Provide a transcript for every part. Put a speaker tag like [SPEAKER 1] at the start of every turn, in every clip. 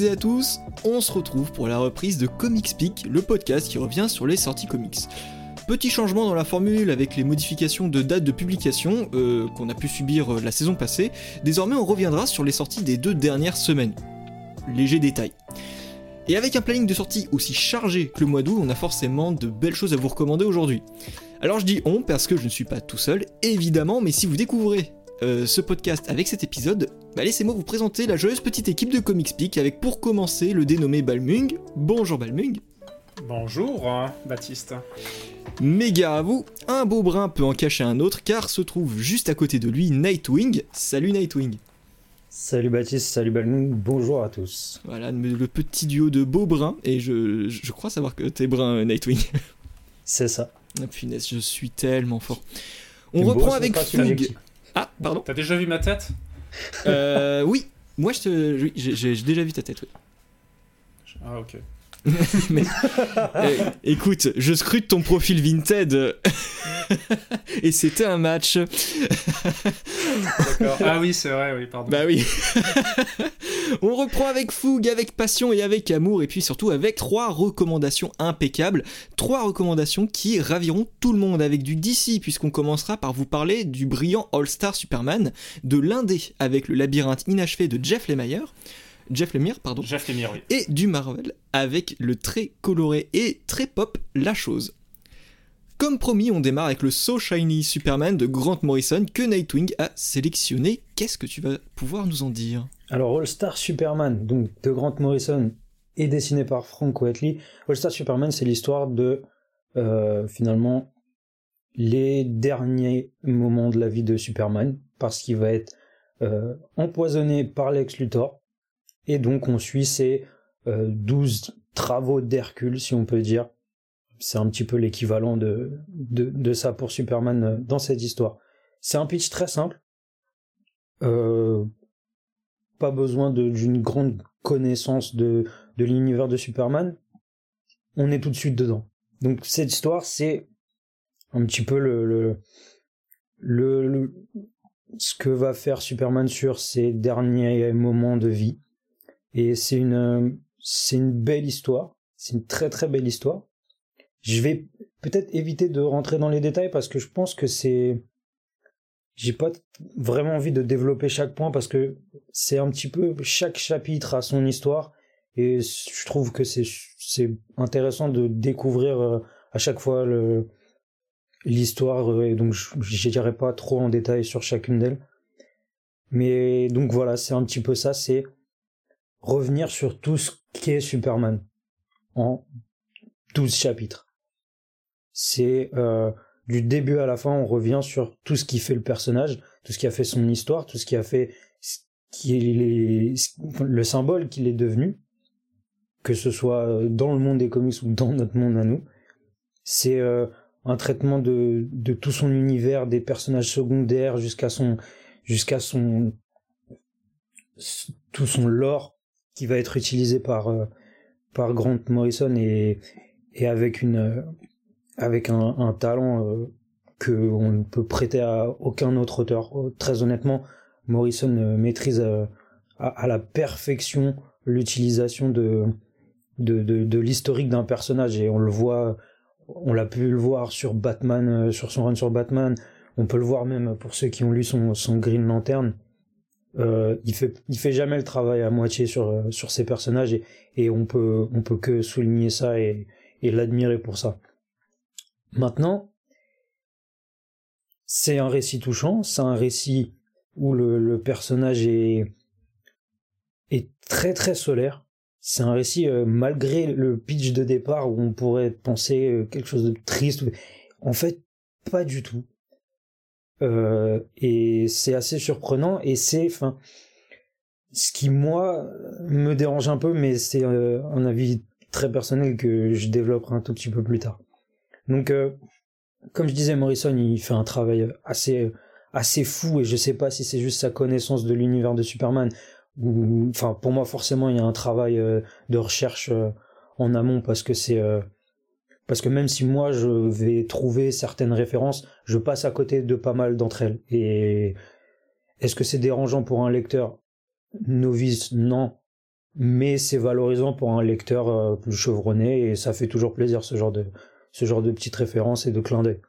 [SPEAKER 1] et à tous, on se retrouve pour la reprise de Comics Peak, le podcast qui revient sur les sorties comics. Petit changement dans la formule avec les modifications de date de publication euh, qu'on a pu subir euh, la saison passée, désormais on reviendra sur les sorties des deux dernières semaines. Léger détail. Et avec un planning de sortie aussi chargé que le mois d'août, on a forcément de belles choses à vous recommander aujourd'hui. Alors je dis on parce que je ne suis pas tout seul, évidemment, mais si vous découvrez euh, ce podcast avec cet épisode, bah laissez-moi vous présenter la joyeuse petite équipe de Comics Peak avec pour commencer le dénommé Balmung. Bonjour Balmung.
[SPEAKER 2] Bonjour hein, Baptiste.
[SPEAKER 1] Méga à vous, un beau brin peut en cacher un autre car se trouve juste à côté de lui Nightwing. Salut Nightwing.
[SPEAKER 3] Salut Baptiste, salut Balmung, bonjour à tous.
[SPEAKER 1] Voilà, le petit duo de beaux bruns, et je, je crois savoir que t'es brun Nightwing.
[SPEAKER 3] C'est ça.
[SPEAKER 1] Ah punaise, je suis tellement fort. On reprend avec Fug. Ah, pardon.
[SPEAKER 2] T'as déjà vu ma tête?
[SPEAKER 1] Euh, Oui, moi j'ai déjà vu ta tête, oui.
[SPEAKER 2] Ah ok.
[SPEAKER 1] mais euh, écoute, je scrute ton profil Vinted et c'était un match.
[SPEAKER 2] D'accord. Ah oui, c'est vrai, oui, pardon.
[SPEAKER 1] Bah oui. On reprend avec fougue, avec passion et avec amour et puis surtout avec trois recommandations impeccables, trois recommandations qui raviront tout le monde avec du DC puisqu'on commencera par vous parler du brillant All-Star Superman, de l'indé avec le labyrinthe inachevé de Jeff Lemire Jeff Lemire, pardon.
[SPEAKER 2] Jeff Lemire, oui.
[SPEAKER 1] Et du Marvel avec le très coloré et très pop La Chose. Comme promis, on démarre avec le So Shiny Superman de Grant Morrison que Nightwing a sélectionné. Qu'est-ce que tu vas pouvoir nous en dire?
[SPEAKER 3] Alors All Star Superman, donc de Grant Morrison et dessiné par Frank Whiteley. All Star Superman, c'est l'histoire de euh, finalement les derniers moments de la vie de Superman parce qu'il va être euh, empoisonné par Lex Luthor et donc on suit ces euh, 12 travaux d'Hercule, si on peut dire. C'est un petit peu l'équivalent de, de, de, ça pour Superman euh, dans cette histoire. C'est un pitch très simple. Euh, pas besoin d'une grande connaissance de, de l'univers de Superman. On est tout de suite dedans. Donc cette histoire, c'est un petit peu le, le, le, le, ce que va faire Superman sur ses derniers moments de vie. Et c'est une, c'est une belle histoire. C'est une très très belle histoire. Je vais peut-être éviter de rentrer dans les détails parce que je pense que c'est, j'ai pas vraiment envie de développer chaque point parce que c'est un petit peu chaque chapitre a son histoire et je trouve que c'est c'est intéressant de découvrir euh, à chaque fois le l'histoire et donc je n'irai pas trop en détail sur chacune d'elles mais donc voilà c'est un petit peu ça c'est revenir sur tout ce qu'est Superman en 12 chapitres. C'est euh, du début à la fin, on revient sur tout ce qui fait le personnage, tout ce qui a fait son histoire, tout ce qui a fait qui est le symbole qu'il est devenu, que ce soit dans le monde des comics ou dans notre monde à nous. C'est euh, un traitement de, de tout son univers, des personnages secondaires jusqu'à son jusqu'à son tout son lore qui va être utilisé par euh, par Grant Morrison et et avec une euh, avec un, un talent euh, que on ne peut prêter à aucun autre auteur. Très honnêtement, Morrison maîtrise à, à, la perfection l'utilisation de de, de, de l'historique d'un personnage et on le voit on l'a pu le voir sur Batman sur son run sur Batman on peut le voir même pour ceux qui ont lu son, son Green Lantern euh, il fait il fait jamais le travail à moitié sur euh, sur ses personnages et, et on peut on peut que souligner ça et, et l'admirer pour ça. Maintenant, c'est un récit touchant, c'est un récit où le, le personnage est est très très solaire. C'est un récit euh, malgré le pitch de départ où on pourrait penser euh, quelque chose de triste. En fait, pas du tout. Euh, et c'est assez surprenant et c'est enfin ce qui moi me dérange un peu mais c'est euh, un avis très personnel que je développerai un tout petit peu plus tard. Donc euh, comme je disais Morrison il fait un travail assez assez fou et je sais pas si c'est juste sa connaissance de l'univers de Superman ou enfin pour moi forcément il y a un travail de recherche en amont parce que c'est parce que même si moi je vais trouver certaines références, je passe à côté de pas mal d'entre elles. Et est-ce que c'est dérangeant pour un lecteur? Novice Non. mais c'est valorisant pour un lecteur euh, plus chevronné et ça fait toujours plaisir ce genre de ce genre de petites références et de clins d'œil.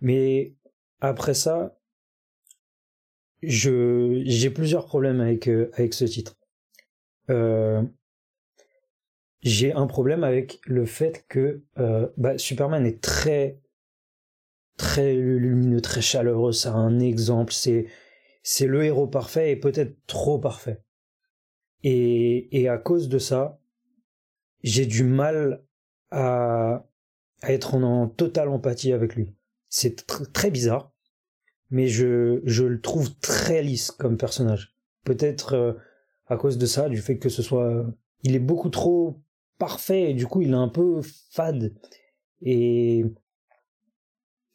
[SPEAKER 3] Mais après ça, je j'ai plusieurs problèmes avec euh, avec ce titre. Euh, j'ai un problème avec le fait que euh, bah, Superman est très très lumineux, très chaleureux. C'est un exemple. C'est c'est le héros parfait et peut-être trop parfait. Et et à cause de ça, j'ai du mal à, à être en, totale empathie avec lui. C'est très bizarre, mais je je le trouve très lisse comme personnage. Peut-être euh, à cause de ça, du fait que ce soit, il est beaucoup trop parfait et du coup il est un peu fade. Et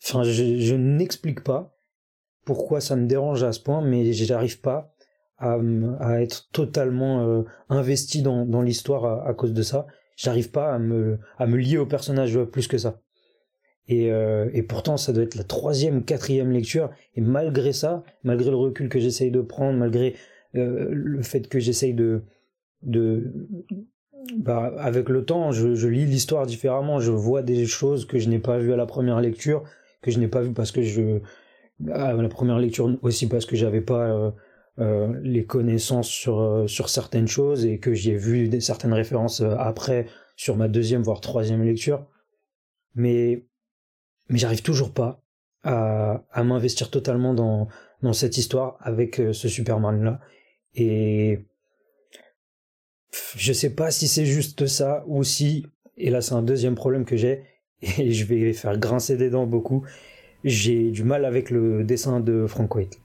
[SPEAKER 3] enfin je, n'explique pas pourquoi ça me dérange à ce point mais j'arrive pas à, être totalement euh, investi dans, l'histoire à, cause de ça. J'arrive pas à me à me lier au personnage plus que ça. Et, euh, et pourtant ça doit être la troisième quatrième lecture. Et malgré ça malgré le recul que j'essaye de prendre malgré euh, le fait que j'essaye de bah, avec le temps, je, je lis l'histoire différemment. Je vois des choses que je n'ai pas vues à la première lecture, que je n'ai pas vues parce que je à la première lecture aussi parce que j'avais pas euh, euh, les connaissances sur euh, sur certaines choses et que j'y ai vu des, certaines références euh, après sur ma deuxième voire troisième lecture. Mais mais j'arrive toujours pas à, à m'investir totalement dans dans cette histoire avec ce Superman là et je sais pas si c'est juste ça ou si, et là c'est un deuxième problème que j'ai, et je vais faire grincer des dents beaucoup, j'ai du mal avec le dessin de Frank White.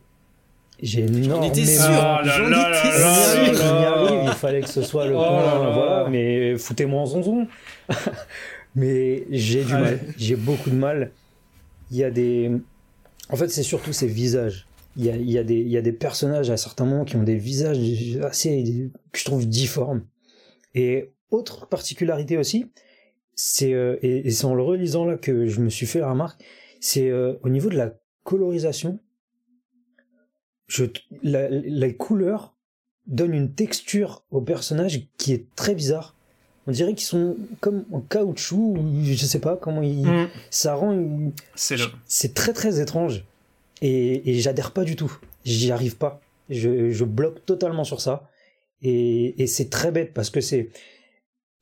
[SPEAKER 3] J'ai énormément...
[SPEAKER 1] J'en étais sûr, j'en étais
[SPEAKER 3] sûr. il fallait que ce soit le oh point, voilà, mais foutez-moi en zonzon. mais j'ai du mal, j'ai beaucoup de mal. Il y a des... En fait, c'est surtout ces visages il y a, y, a des, y a des personnages à certains moments qui ont des visages assez que je trouve difformes. Et autre particularité aussi, c'est euh, et, c'est en le relisant là que je me suis fait la remarque, c'est euh, au niveau de la colorisation, je, la, la couleur donne une texture aux personnages qui est très bizarre. On dirait qu'ils sont comme en caoutchouc, je sais pas comment ils, mm. ça rend.
[SPEAKER 2] C'est le.
[SPEAKER 3] Très très étrange et, et j'adhère pas du tout. J'y arrive pas. Je, je, bloque totalement sur ça. Et, c'est très bête parce que c'est.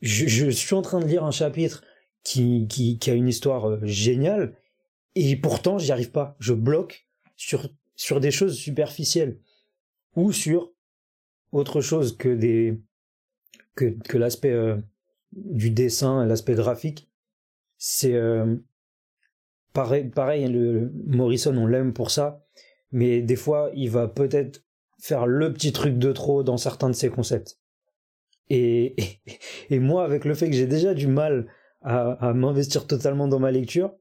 [SPEAKER 3] Je, je, suis en train de lire un chapitre qui, qui, qui a une histoire euh, géniale et pourtant j'y arrive pas. Je bloque sur, sur des choses superficielles ou sur autre chose que des que, que l'aspect euh, du dessin, l'aspect graphique. C'est euh, pareil, pareil le, Morrison, on l'aime pour ça, mais des fois, il va peut-être faire le petit truc de trop dans certains de ses concepts. Et, et, moi, avec le fait que j'ai déjà du mal à, m'investir totalement dans ma lecture,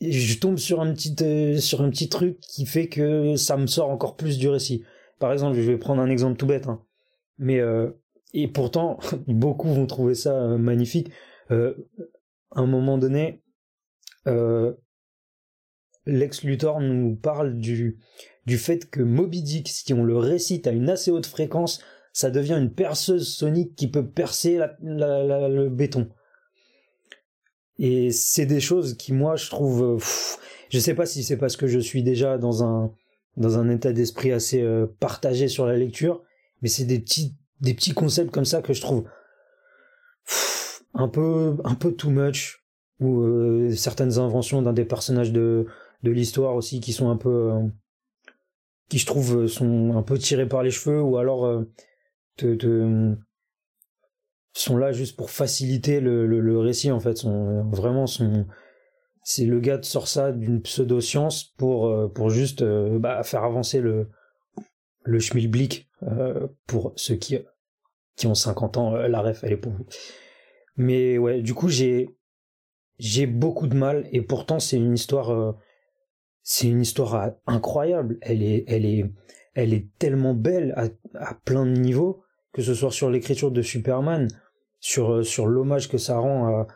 [SPEAKER 3] je tombe sur un petit euh, sur un petit truc qui fait que ça me sort encore plus du récit. Par exemple, je vais prendre un exemple tout bête, hein. mais euh, et pourtant beaucoup vont trouver ça euh, magnifique. À un moment donné, Lex Luthor nous parle du, du fait que Moby Dick, si on le récite à une assez haute fréquence, ça devient une perceuse sonique qui peut percer le béton. Et c'est des choses qui, moi, je trouve... Euh, je sais pas si c'est parce que je suis déjà dans un, dans un état d'esprit assez euh, partagé sur la lecture, mais c'est des petits, des petits concepts comme ça que je trouve un peu, un peu too much ou euh, certaines inventions d'un des personnages de, de l'histoire aussi qui sont un peu qui je trouve sont un peu tirés par les cheveux ou alors euh, te, te, sont là juste pour faciliter le, le, le récit en fait. Sont vraiment sont c'est le gars qui sort ça d'une pseudo-science pour pour juste bah, faire avancer le le schmilblick pour ceux qui qui ont 50 ans la ref elle est pour vous. Mais ouais du coup j'ai j'ai beaucoup de mal et pourtant c'est une histoire euh, c'est une histoire incroyable elle est elle est elle est tellement belle à, à plein de niveaux que ce soit sur l'écriture de Superman sur euh, sur l'hommage que ça rend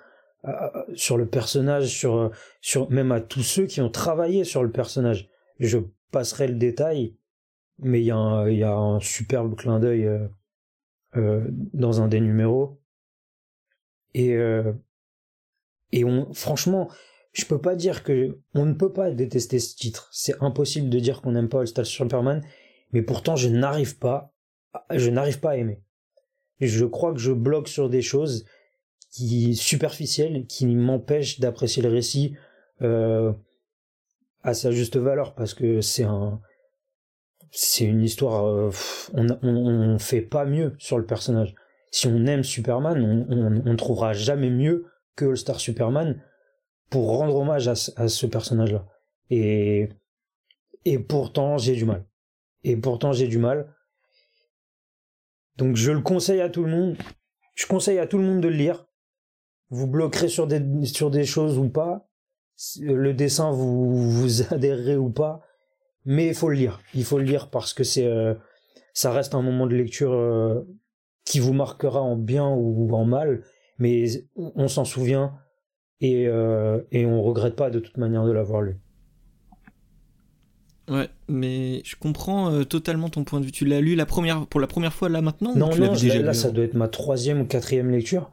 [SPEAKER 3] à, sur le personnage sur sur même à tous ceux qui ont travaillé sur le personnage je passerai le détail mais il y a un y a un superbe clin d'œil euh, dans un des numéros. Et, et on, franchement, je peux pas dire que on ne peut pas détester ce titre. C'est impossible de dire qu'on n'aime pas All Star Superman, mais pourtant je n'arrive pas, je n'arrive pas à aimer. Je crois que je bloque sur des choses qui superficielles, qui m'empêchent d'apprécier le récit euh, à sa juste valeur, parce que c'est un, c'est une histoire. Euh, on, on, fait pas mieux sur le personnage. Si on aime Superman, on, on, on trouvera jamais mieux que All Star Superman pour rendre hommage à, ce personnage-là. Et, et pourtant, j'ai du mal. Et pourtant, j'ai du mal. Donc, je le conseille à tout le monde. Je conseille à tout le monde de le lire. Vous bloquerez sur des, sur des choses ou pas. Le dessin, vous, vous adhérerez ou pas. Mais il faut le lire. Il faut le lire parce que c'est, euh, ça reste un moment de lecture euh, qui vous marquera en bien ou en mal. Mais on s'en souvient et, euh, et on regrette pas de toute manière de l'avoir lu.
[SPEAKER 1] Ouais, mais je comprends euh, totalement ton point de vue. Tu l'as lu la première, pour la première fois là maintenant
[SPEAKER 3] Non, non, là, ça doit être ma troisième ou quatrième lecture.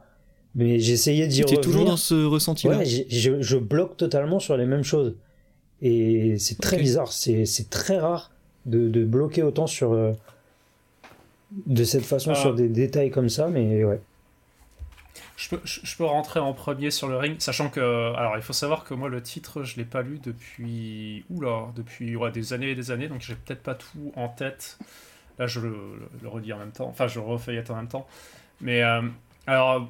[SPEAKER 3] Mais j'essayais d'y revenir.
[SPEAKER 1] Tu es toujours dans ce ressenti-là
[SPEAKER 3] Ouais, je, je, bloque totalement sur les mêmes choses. Et c'est très bizarre, c'est très rare de, de, bloquer autant sur. Euh, de cette façon sur des détails comme ça, mais ouais
[SPEAKER 2] je peux, je, peux rentrer en premier sur le ring, sachant que. Alors, il faut savoir que moi, le titre, je l'ai pas lu depuis. Oula, depuis des années et des années, donc j'ai peut-être pas tout en tête. Là, je le, le, relis en même temps, enfin, je le refeuillette en même temps. Mais, euh, alors.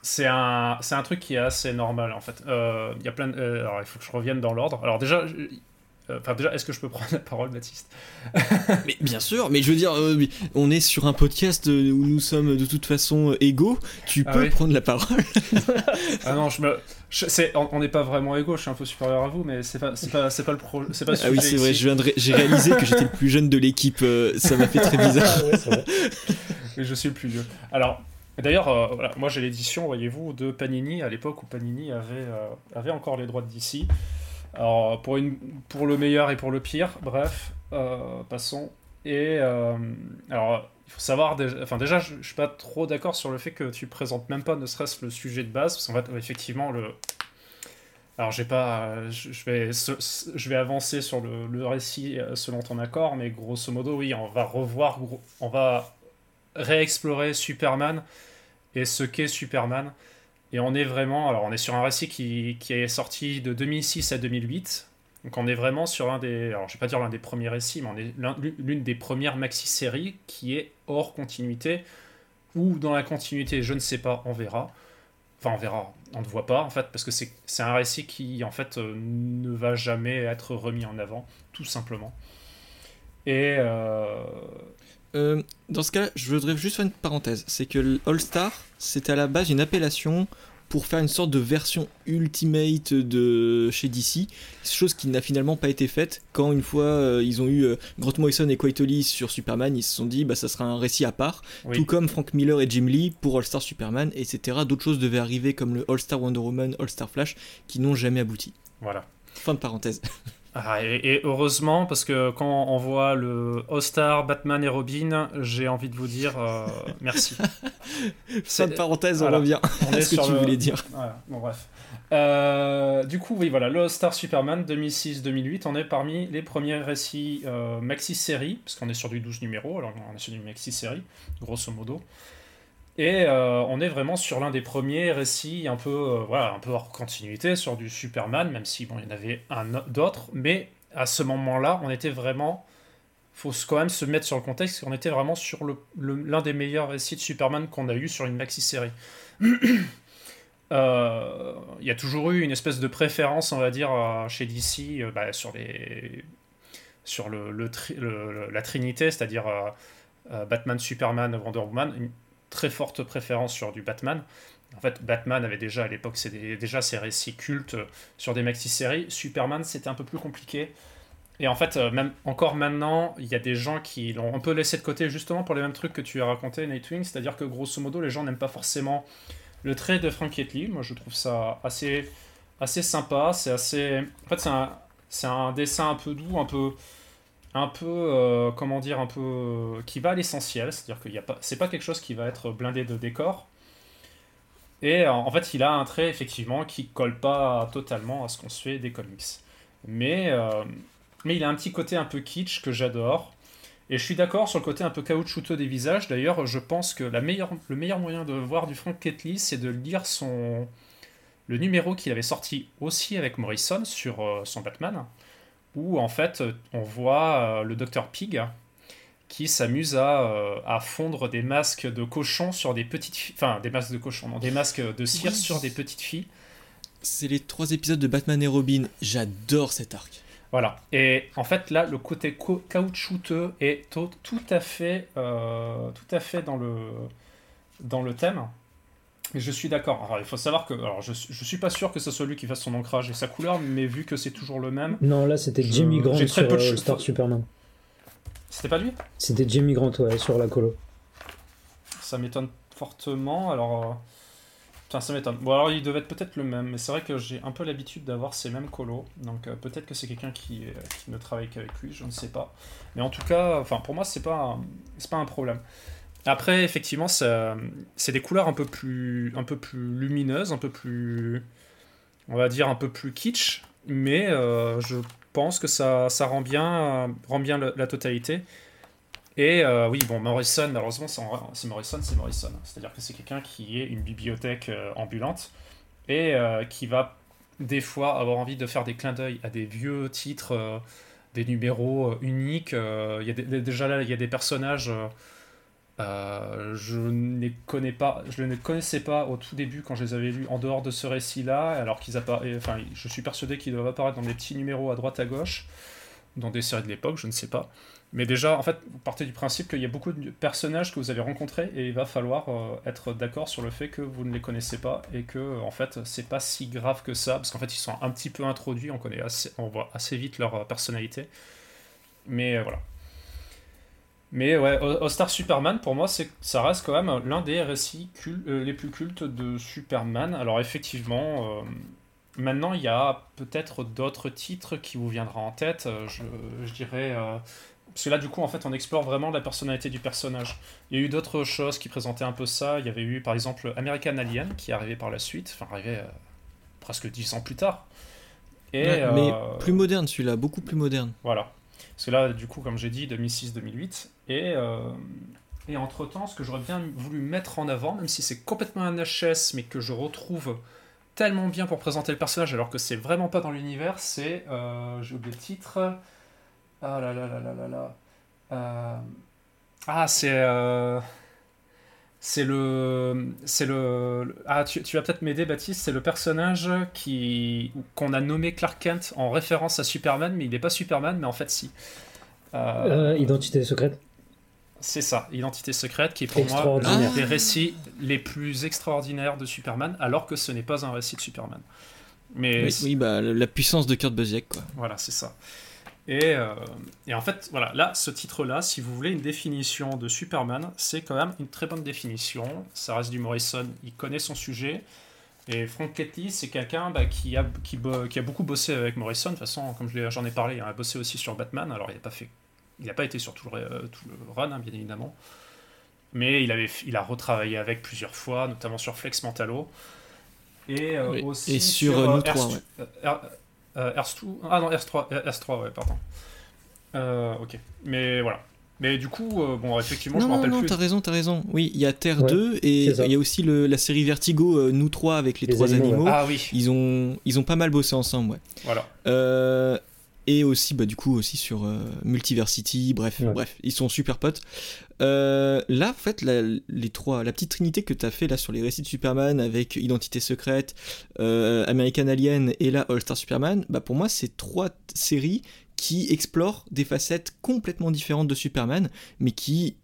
[SPEAKER 2] C'est un, c'est un truc qui est assez normal en fait. Euh, il y a plein euh, alors il faut que je revienne dans l'ordre. Alors déjà, enfin, déjà, est-ce que je peux prendre la parole, Baptiste?
[SPEAKER 1] Mais bien sûr, mais je veux dire, euh, on est sur un podcast euh, où nous sommes de toute façon égaux. Tu ah peux prendre la parole.
[SPEAKER 2] ah non, je me. on n'est pas vraiment égaux, je suis un peu supérieur à vous, mais c'est pas, pas, pas le pro, c'est pas
[SPEAKER 1] Ah oui, c'est vrai, j'ai réalisé que j'étais le plus jeune de l'équipe, ça m'a fait très bizarre.
[SPEAKER 2] Et je suis le plus vieux. Alors, d'ailleurs, voilà, moi j'ai l'édition, voyez-vous, de Panini à l'époque où Panini avait, avait encore les droits de DC. Alors, pour, une, pour le meilleur et pour le pire, bref, euh, passons. Et euh, alors, il faut savoir, déjà, enfin, déjà, je, ne suis pas trop d'accord sur le fait que tu présentes même pas ne serait-ce le sujet de base, parce qu'en fait, effectivement, le. Alors, j'ai pas, je, vais, je vais avancer sur le, le, récit euh, selon ton accord, mais grosso modo, oui, on va revoir, on va réexplorer Superman et ce qu'est Superman. Et on est vraiment, alors on est sur un récit qui, qui est sorti de 2006 à 2008. Donc on est vraiment sur un des, alors je vais pas dire l'un des premiers récits, mais on est l'une des premières maxi-séries qui est hors continuité, ou dans la continuité, je ne sais pas, on verra. Enfin, on verra, on ne voit pas en fait, parce que c'est un récit qui en fait euh, ne va jamais être remis en avant, tout simplement. Et. Euh...
[SPEAKER 1] Euh, dans ce cas, je voudrais juste faire une parenthèse. C'est que All Star, c'était à la base une appellation pour faire une sorte de version ultimate de chez DC, chose qui n'a finalement pas été faite quand une fois euh, ils ont eu euh, Grant Morrison et Quaitoli sur Superman, ils se sont dit bah ça sera un récit à part, tout comme Frank Miller et Jim Lee pour All Star Superman, etc. D'autres choses devaient arriver comme le All Star Wonder Woman, All Star Flash, qui n'ont jamais abouti.
[SPEAKER 2] Voilà.
[SPEAKER 1] Fin de parenthèse.
[SPEAKER 2] Ah, et, heureusement, parce que quand on voit le All-Star, Batman et Robin, j'ai envie de vous dire euh, merci.
[SPEAKER 1] Fin de parencèse, on revient à ce que tu voulais dire.
[SPEAKER 2] bon, bref. Euh, du coup, oui, voilà, le All-Star Superman 2006-2008, on est parmi les premiers récits euh, maxi-série, parce qu'on est sur du 12 numéros, alors on est sur du maxi-série, grosso modo. Et euh, on est vraiment sur l'un des premiers récits un peu, euh, voilà, un peu hors continuité sur du Superman, même si bon, il y en avait un d'autres. Mais à ce moment-là, on était vraiment. faut quand même se mettre sur le contexte, on était vraiment sur l'un des meilleurs récits de Superman qu'on a eu sur une maxi-série. Euh, il y a toujours eu une espèce de préférence, on va dire, chez DC bah, sur, les, sur le, la Trinité, c'est-à-dire Batman, Superman, Wonder Woman très forte préférence sur du Batman. En fait, Batman avait déjà à l'époque déjà ses récits cultes sur des maxi-séries. Superman, c'était un peu plus compliqué. Et en fait, euh, même encore maintenant, il y a des gens qui l'ont un peu laissé de côté justement pour les mêmes trucs que tu as raconté, Nightwing. C'est-à-dire que grosso modo, les gens n'aiment pas forcément le trait de Frank Lee. Moi, je trouve ça assez, assez sympa. C'est assez. En fait, c'est un, un dessin un peu doux, un peu un peu, comment dire, un peu, qui va à l'essentiel, c'est-à-dire qu'il y a pas, c'est pas quelque chose qui va être blindé de décor. Et en fait, il a un trait effectivement qui colle pas totalement à ce qu'on se fait des comics. Mais, mais il a un petit côté un peu kitsch que j'adore. Et je suis d'accord sur le côté un peu caoutchouteux des visages. D'ailleurs, je pense que la meilleure, le meilleur moyen de voir du Frank Ketley, c'est de lire son, le numéro qu'il avait sorti aussi avec Morrison sur euh, son Batman, où en fait on voit euh, le docteur Pig qui s'amuse à, euh, à, fondre des masques de cochon sur des petites filles. Enfin, des masques de cochon, non, des masques de cire sur des petites filles.
[SPEAKER 1] C'est les trois épisodes de Batman et Robin. J'adore cet arc.
[SPEAKER 2] Voilà. Et en fait, là, le côté caoutchouteux est tout, à fait, tout à fait dans le, dans le thème. Je suis d'accord. Alors, il faut savoir que. Alors, je, je suis pas sûr que ce soit lui qui fasse son ancrage et sa couleur, mais vu que c'est toujours le même.
[SPEAKER 3] Non, là, c'était Jimmy Grant sur euh, Star Superman.
[SPEAKER 2] C'était pas lui?
[SPEAKER 3] C'était Jimmy Grant, ouais, sur la colo.
[SPEAKER 2] Ça m'étonne fortement. Alors. Euh, enfin, ça m'étonne. Bon, alors, il devait être peut-être le même, mais c'est vrai que j'ai un peu l'habitude d'avoir ces mêmes colos. Donc, euh, peut-être que c'est quelqu'un qui, qui ne travaille qu'avec lui, je ne sais pas. Mais en tout cas, enfin, pour moi, c'est pas, c'est pas un problème. Après, effectivement, c'est des couleurs un peu, plus, un peu plus lumineuses, un peu plus, on va dire, un peu plus kitsch, mais euh, je pense que ça, ça rend bien, rend bien la, totalité. Et euh, oui, bon, Morrison, malheureusement, c'est Morrison, c'est Morrison. C'est-à-dire que c'est quelqu'un qui est une bibliothèque euh, ambulante et qui va des fois avoir envie de faire des clins d'œil à des vieux titres, des numéros uniques. Y a déjà là, il y a des personnages euh, je ne connais pas, je ne les connaissais pas au tout début quand je les avais lus en dehors de ce récit-là, alors qu'ils apparaissent, enfin, je suis persuadé qu'ils doivent apparaître dans des petits numéros à droite à gauche, dans des séries de l'époque, je ne sais pas. Mais déjà, en fait, vous partez du principe qu'il y a beaucoup de personnages que vous avez rencontrés et il va falloir euh, être d'accord sur le fait que vous ne les connaissez pas et que, en fait, c'est pas si grave que ça, parce qu'en fait, ils sont un petit peu introduits, on connaît assez, on voit assez vite leur personnalité. Mais voilà. Mais ouais, All Star Superman, pour moi, ça reste quand même l'un des récits euh, les plus cultes de Superman. Alors effectivement, euh, maintenant, il y a peut-être d'autres titres qui vous viendront en tête. Euh, je, je dirais... parce que là, du coup, en fait, on explore vraiment la personnalité du personnage. Il y a eu d'autres choses qui présentaient un peu ça. Il y avait eu, par exemple, American Alien, qui est arrivé par la suite, enfin, arrivé presque dix ans plus tard.
[SPEAKER 1] Et, mais plus moderne, celui-là, beaucoup plus moderne.
[SPEAKER 2] Voilà. Parce que là, du coup, comme j'ai dit, 2006-2008. Et, euh, et entre-temps, ce que j'aurais bien voulu mettre en avant, même si c'est complètement un HS, mais que je retrouve tellement bien pour présenter le personnage, alors que c'est vraiment pas dans l'univers, c'est... Euh, j'ai oublié le titre. Ah là là là là là là. Euh, ah, c'est... Euh, c'est le, c'est le, ah tu, vas peut-être m'aider Baptiste, c'est le personnage qui qu'on a nommé Clark Kent en référence à Superman, mais il n'est pas Superman, mais en fait si.
[SPEAKER 3] Identité secrète.
[SPEAKER 2] C'est ça, Identité secrète, qui est pour moi l'un des récits les plus extraordinaires de Superman, alors que ce n'est pas un récit de Superman.
[SPEAKER 1] Mais oui, bah, la puissance de Kurt Busiek, quoi.
[SPEAKER 2] Voilà, c'est ça. Et, euh, et, en fait, voilà, là, ce titre-là, si vous voulez une définition de Superman, c'est quand même une très bonne définition. Ça reste du Morrison, il connaît son sujet. Et Frank Ketty, c'est quelqu'un bah, qui, a, qui, qui, a beaucoup bossé avec Morrison. De toute façon, comme j'en ai parlé, il a bossé aussi sur Batman. Alors, il n'a pas, fait, il a pas été sur tout le, tout le run, hein, bien évidemment. Mais il, avait, il a retravaillé avec plusieurs fois, notamment sur Flex Mentalo. Et euh, aussi
[SPEAKER 1] et sur, sur nous trois,
[SPEAKER 2] euh, 2 Ah non, Ers 3 Ers 3 ouais, pardon. Euh, ok. Mais voilà. Mais du coup, euh, bon, effectivement,
[SPEAKER 1] je
[SPEAKER 2] me rappelle
[SPEAKER 1] non,
[SPEAKER 2] plus.
[SPEAKER 1] Non, t'as raison, t'as raison. Oui, il y a Terre 2 et il y a aussi le, la série Vertigo, euh, nous trois avec les, trois animaux.
[SPEAKER 2] Ah oui.
[SPEAKER 1] Ils ont, ils ont pas mal bossé ensemble, ouais.
[SPEAKER 2] Voilà.
[SPEAKER 1] Euh, et aussi bah, du coup aussi sur euh, Multiversity bref bref ils sont super potes. Euh, là en fait la, les trois la petite trinité que tu as fait là sur les récits de Superman avec Identité secrète euh, American Alien et là All Star Superman bah pour moi c'est trois séries qui explorent des facettes complètement différentes de Superman mais qui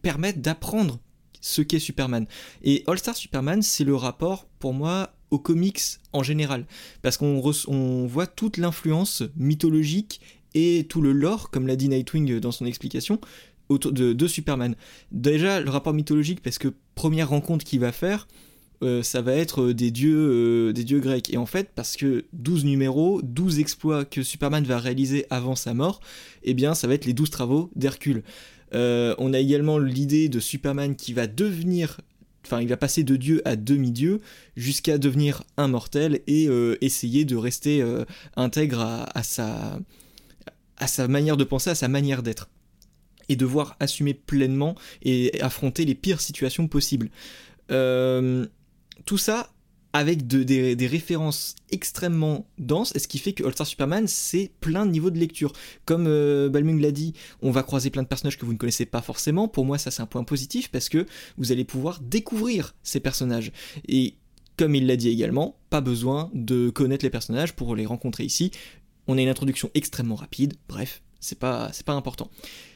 [SPEAKER 1] permettent d'apprendre ce qu'est Superman. Et All Star Superman c'est le rapport pour moi aux comics en général, parce qu'on on voit toute l'influence mythologique et tout le lore, comme l'a dit Nightwing dans son explication, autour de, Superman. Déjà, le rapport mythologique, parce que première rencontre qu'il va faire, euh, ça va être des dieux, des dieux grecs. Et en fait, parce que 12 numéros, 12 exploits que Superman va réaliser avant sa mort, eh bien, ça va être les 12 travaux d'Hercule. on a également l'idée de Superman qui va devenir enfin il va passer de dieu à demi-dieu jusqu'à devenir un mortel et essayer de rester intègre à, sa, à sa manière de penser, à sa manière d'être et devoir assumer pleinement et affronter les pires situations possibles. Euh, tout ça avec des, références extrêmement denses, et ce qui fait que All-Star Superman, c'est plein de niveaux de lecture. Comme euh, Balmung l'a dit, on va croiser plein de personnages que vous ne connaissez pas forcément. Pour moi, ça c'est un point positif parce que vous allez pouvoir découvrir ces personnages. Et comme il l'a dit également, pas besoin de connaître les personnages pour les rencontrer ici. On a une introduction extrêmement rapide, bref, c'est pas, c'est pas important.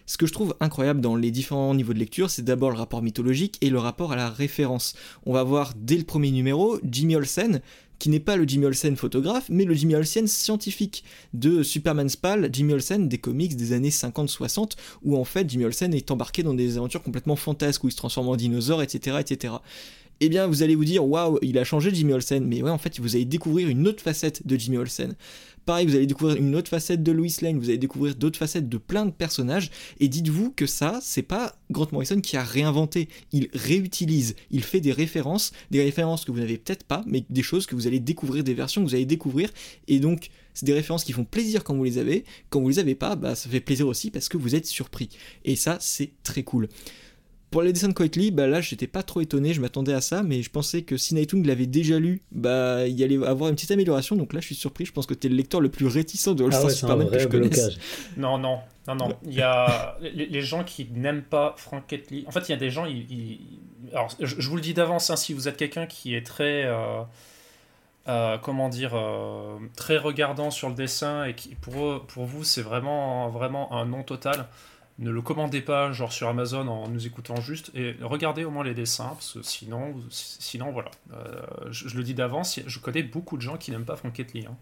[SPEAKER 1] Ce que je trouve incroyable dans les différents niveaux de lecture, c'est d'abord le rapport mythologique et le rapport à la référence. On va voir dès le premier numéro Jimmy Olsen, qui n'est pas le Jimmy Olsen photographe, mais le Jimmy Olsen scientifique de Superman Spal, Jimmy Olsen des comics des années 50-60, où en fait Jimmy Olsen est embarqué dans des aventures complètement fantasques, où il se transforme en dinosaure, etc. etc eh bien vous allez vous dire waouh, il a changé Jimmy Olsen, mais ouais, en fait, vous allez découvrir une autre facette de Jimmy Olsen. Pareil, vous allez découvrir une autre facette de Louis Lane, vous allez découvrir d'autres facettes de plein de personnages, et dites-vous que ça, c'est pas Grant Morrison qui a réinventé, il réutilise, il fait des références, des références que vous n'avez peut-être pas, mais des choses que vous allez découvrir, des versions que vous allez découvrir, et donc c'est des références qui font plaisir quand vous les avez, quand vous les avez pas, bah ça fait plaisir aussi parce que vous êtes surpris, et ça c'est très cool. Pour les dessins de Quietly, bah là j'étais pas trop étonné, je m'attendais à ça, mais je pensais que si Nightung l'avait déjà lu, bah il allait avoir une petite amélioration, donc là je suis surpris, je pense que t'es le lecteur le plus réticent de All-Star ah Superman que je connaisse.
[SPEAKER 2] Non, non, non, non, il y a les, gens qui n'aiment pas Frank Quitely, en fait il y a des gens, ils, alors je, vous le dis d'avance, hein, si vous êtes quelqu'un qui est très... Euh, euh, comment dire, euh, très regardant sur le dessin et qui pour, pour vous c'est vraiment, vraiment un non total ne le commandez pas genre sur Amazon en nous écoutant juste et regardez au moins les dessins parce que sinon sinon voilà euh, je, le dis d'avance je connais beaucoup de gens qui n'aiment pas Frank hein.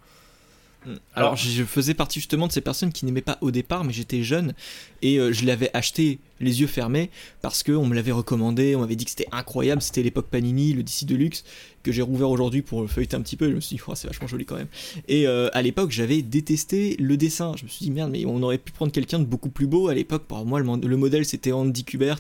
[SPEAKER 1] Mm. Alors, je faisais partie justement de ces personnes qui n'aimaient pas au départ, mais j'étais jeune et euh, je l'avais acheté les yeux fermés parce qu'on me l'avait recommandé, on m'avait dit que c'était incroyable, c'était l'époque Panini, le DC Deluxe, que j'ai rouvert aujourd'hui pour le feuilleter un petit peu. je me suis dit, oh, c'est vachement joli quand même. Et euh, à l'époque, j'avais détesté le dessin. Je me suis dit, merde, mais on aurait pu prendre quelqu'un de beaucoup plus beau. À l'époque, pour moi, le, modèle c'était Andy Kubert.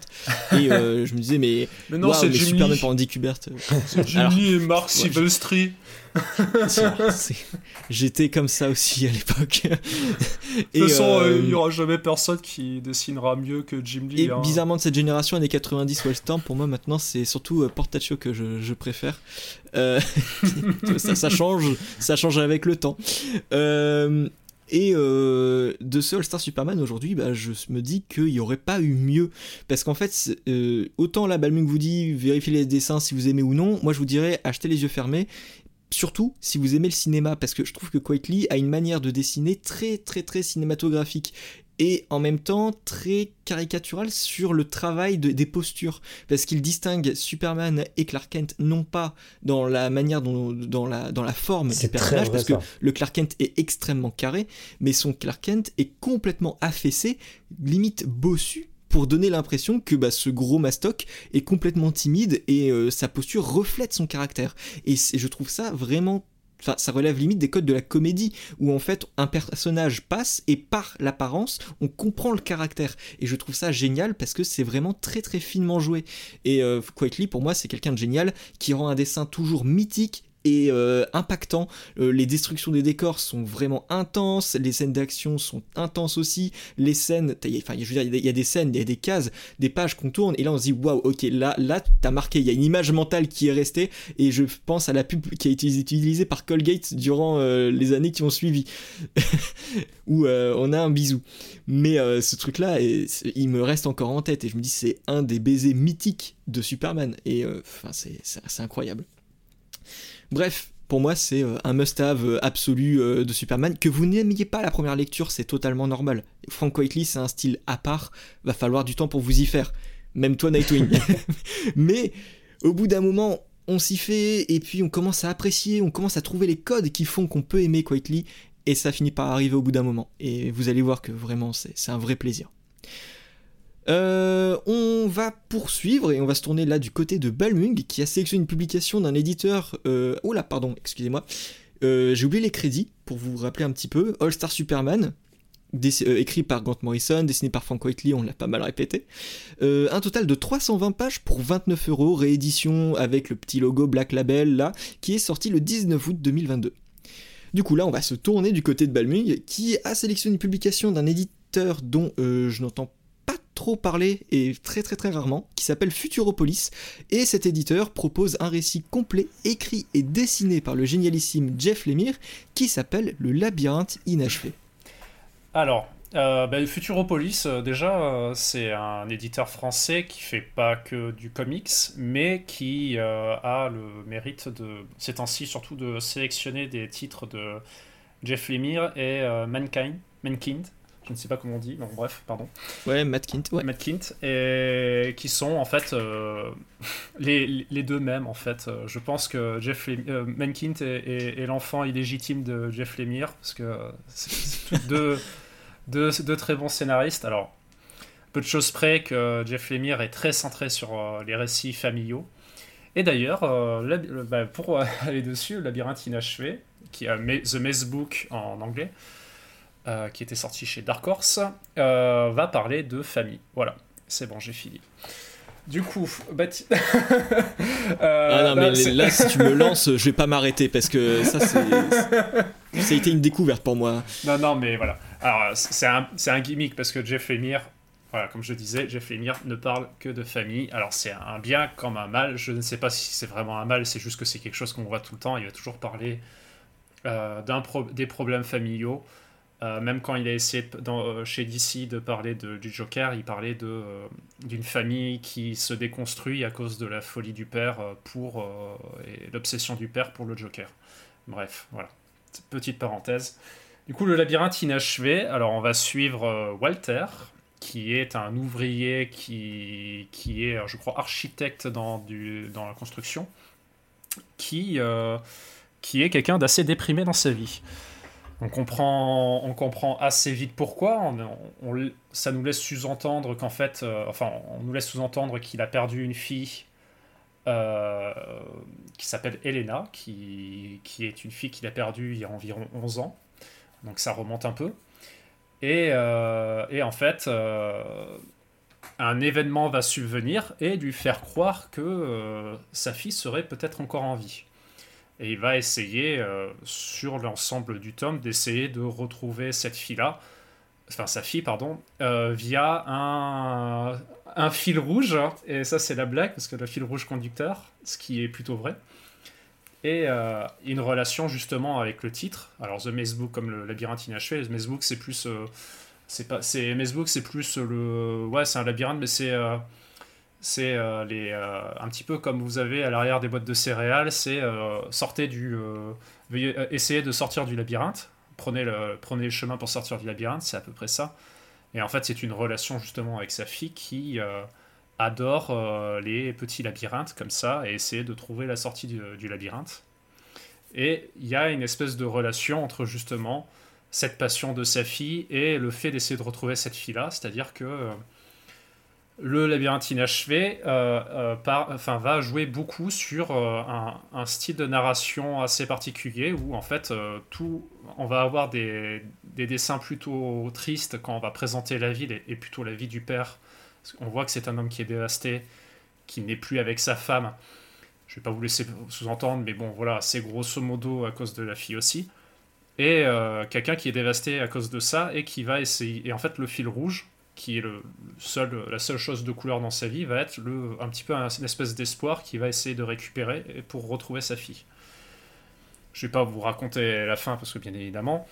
[SPEAKER 1] Et euh, je me disais, mais,
[SPEAKER 2] mais non, c'est
[SPEAKER 1] Superman pour Andy Kubert.
[SPEAKER 2] C'est Jimmy et Mark Silvestri.
[SPEAKER 1] J'étais comme ça aussi à l'époque.
[SPEAKER 2] De toute façon, euh, il n'y aura jamais personne qui dessinera mieux que
[SPEAKER 1] Et hein. bizarrement, de cette génération, années 90 Wellstorm, pour moi maintenant, c'est surtout euh, Portaccio que je, préfère. Euh, ça, change, ça change avec le temps. Et de ce All-Star Superman aujourd'hui, bah, je me dis qu'il n'y aurait pas eu mieux. Parce qu'en fait, autant la Balmung vous dit vérifiez les dessins si vous aimez ou non, moi je vous dirais achetez les yeux fermés Surtout si vous aimez le cinéma, parce que je trouve que Quietly a une manière de dessiner très très très cinématographique et en même temps très caricatural sur le travail des postures parce qu'il distingue Superman et Clark Kent non pas dans la manière dont dans la dans la forme du personnage parce que le Clark Kent est extrêmement carré mais son Clark Kent est complètement affaissé limite bossu pour donner l'impression que bah, ce gros mastoc est complètement timide et euh, sa posture reflète son caractère. Et je trouve ça vraiment Enfin, ça relève limite des codes de la comédie, où en fait un personnage passe et par l'apparence, on comprend le caractère. Et je trouve ça génial parce que c'est vraiment très très finement joué. Et euh, Quietly, pour moi, c'est quelqu'un de génial qui rend un dessin toujours mythique et euh, impactant. Euh, les destructions des décors sont vraiment intenses, les scènes d'action sont intenses aussi, les scènes, enfin, je veux dire, il y, a des scènes, il y a des cases, des pages qu'on tourne, et là on se dit waouh, ok, là, là, t'as marqué, il y a une image mentale qui est restée, et je pense à la pub qui a été utilisée par Colgate durant euh, les années qui ont suivi, où on a un bisou. Mais ce truc-là, il me reste encore en tête, et je me dis c'est un des baisers mythiques de Superman, et c'est incroyable. Bref, pour moi, c'est euh, un must-have euh, absolu euh, de Superman. Que vous n'aimiez pas la première lecture, c'est totalement normal. Frank Whiteley, c'est un style à part, va falloir du temps pour vous y faire. Même toi, Nightwing. Mais au bout d'un moment, on s'y fait, et puis on commence à apprécier, on commence à trouver les codes qui font qu'on peut aimer Quietly, et ça finit par arriver au bout d'un moment. Et vous allez voir que vraiment, c'est un vrai plaisir. Euh, on va poursuivre et on va se tourner là du côté de Balmung qui a sélectionné une publication d'un éditeur. Euh... Oh là, pardon, excusez-moi. Euh, j'ai oublié les crédits pour vous rappeler un petit peu. All Star Superman, écrit par Grant Morrison, dessiné par Frank Whiteley, on l'a pas mal répété. Un total de 320 pages pour 29 euros, réédition avec le petit logo Black Label là, qui est sorti le 19 août 2022. Du coup là, on va se tourner du côté de Balmung, qui a sélectionné une publication d'un éditeur dont je n'entends pas trop parler et très très très rarement, qui s'appelle Futuropolis, et cet éditeur propose un récit complet écrit et dessiné par le génialissime Jeff Lemire, qui s'appelle Le labyrinthe inachevé.
[SPEAKER 2] Alors, euh, bah, Futuropolis, euh, déjà, euh, c'est un éditeur français qui fait pas que du comics, mais qui a le mérite de, ces temps-ci, surtout de sélectionner des titres de Jeff Lemire et Mankind, Mankind, je ne sais pas comment on dit, non, bref, pardon.
[SPEAKER 1] Ouais, Matt Kint, ouais.
[SPEAKER 2] Matt Kint, et qui sont en fait les, les, deux mêmes, en fait. Je pense que Jeff Lemire, Mankint est, est, l'enfant illégitime de Jeff Lemire, parce que c'est deux de, très bons scénaristes. Alors, peu de choses près que Jeff Lemire est très centré sur euh, les récits familiaux. Et d'ailleurs, euh, bah, pour aller dessus, Labyrinthe inachevé, qui a The Maze Book en anglais, euh, qui était sorti chez Dark Horse, va parler de famille. Voilà, c'est bon, j'ai fini. Du coup, bah,
[SPEAKER 1] ah non, mais là, si tu me lances, je vais pas m'arrêter parce que ça, c'est. ça a été une découverte pour moi.
[SPEAKER 2] Non, non, mais voilà. Alors, c'est un, un, gimmick parce que Jeff Lemire, voilà, comme je disais, Jeff Lemire ne parle que de famille. Alors, c'est un bien comme un mal. Je ne sais pas si c'est vraiment un mal, c'est juste que c'est quelque chose qu'on voit tout le temps. Il va toujours parler euh, des problèmes familiaux. Euh, même quand il a essayé euh, chez DC de parler de, du Joker, il parlait euh, d'une famille qui se déconstruit à cause de la folie du père pour, et l'obsession du père pour le Joker. Bref, voilà. Petite parenthèse. Du coup, le labyrinthe inachevé. Alors, on va suivre Walter, qui est un ouvrier qui, est, je crois, architecte dans, la construction, qui, qui est quelqu'un d'assez déprimé dans sa vie. On comprend, assez vite pourquoi. Ça nous laisse sous-entendre qu'en fait, euh, enfin, on nous laisse sous-entendre qu'il a perdu une fille qui s'appelle Elena, qui, est une fille qu'il a perdue il y a environ 11 ans donc ça remonte un peu. Et, euh, en fait, euh, un événement va subvenir et lui faire croire que euh, sa fille serait peut-être encore en vie. Et il va essayer, sur l'ensemble du tome, d'essayer de retrouver cette fille-là, enfin sa fille, pardon, via un, un fil rouge. Et ça, c'est la blague, parce que le fil rouge conducteur, ce qui est plutôt vrai et euh, une relation justement avec le titre. Alors The Maze Book comme le labyrinthe inachevé, The Maze Book c'est plus euh, c'est pas c'est Maze Book c'est plus le ouais c'est un labyrinthe mais c'est euh, c'est les un petit peu comme vous avez à l'arrière des boîtes de céréales, c'est sortez du essayez de sortir du labyrinthe, prenez le prenez le chemin pour sortir du labyrinthe, c'est à peu près ça. Et en fait, c'est une relation justement avec sa fille qui adore euh, les petits labyrinthes comme ça et essayer de trouver la sortie du, labyrinthe. Et il y a une espèce de relation entre justement cette passion de sa fille et le fait d'essayer de retrouver cette fille-là, c'est-à-dire que euh, le labyrinthe inachevé euh, enfin, va jouer beaucoup sur un, style de narration assez particulier où en fait tout, on va avoir des, dessins plutôt tristes quand on va présenter la vie et plutôt la vie du père on voit que c'est un homme qui est dévasté, qui n'est plus avec sa femme. Je vais pas vous laisser sous-entendre, mais bon, voilà, c'est grosso modo à cause de la fille aussi. Et euh, quelqu'un qui est dévasté à cause de ça et qui va essayer. Et en fait, le fil rouge, qui est le seul, la seule chose de couleur dans sa vie, va être le, un petit peu une espèce d'espoir qui va essayer de récupérer pour retrouver sa fille. Je vais pas vous raconter la fin parce que bien évidemment,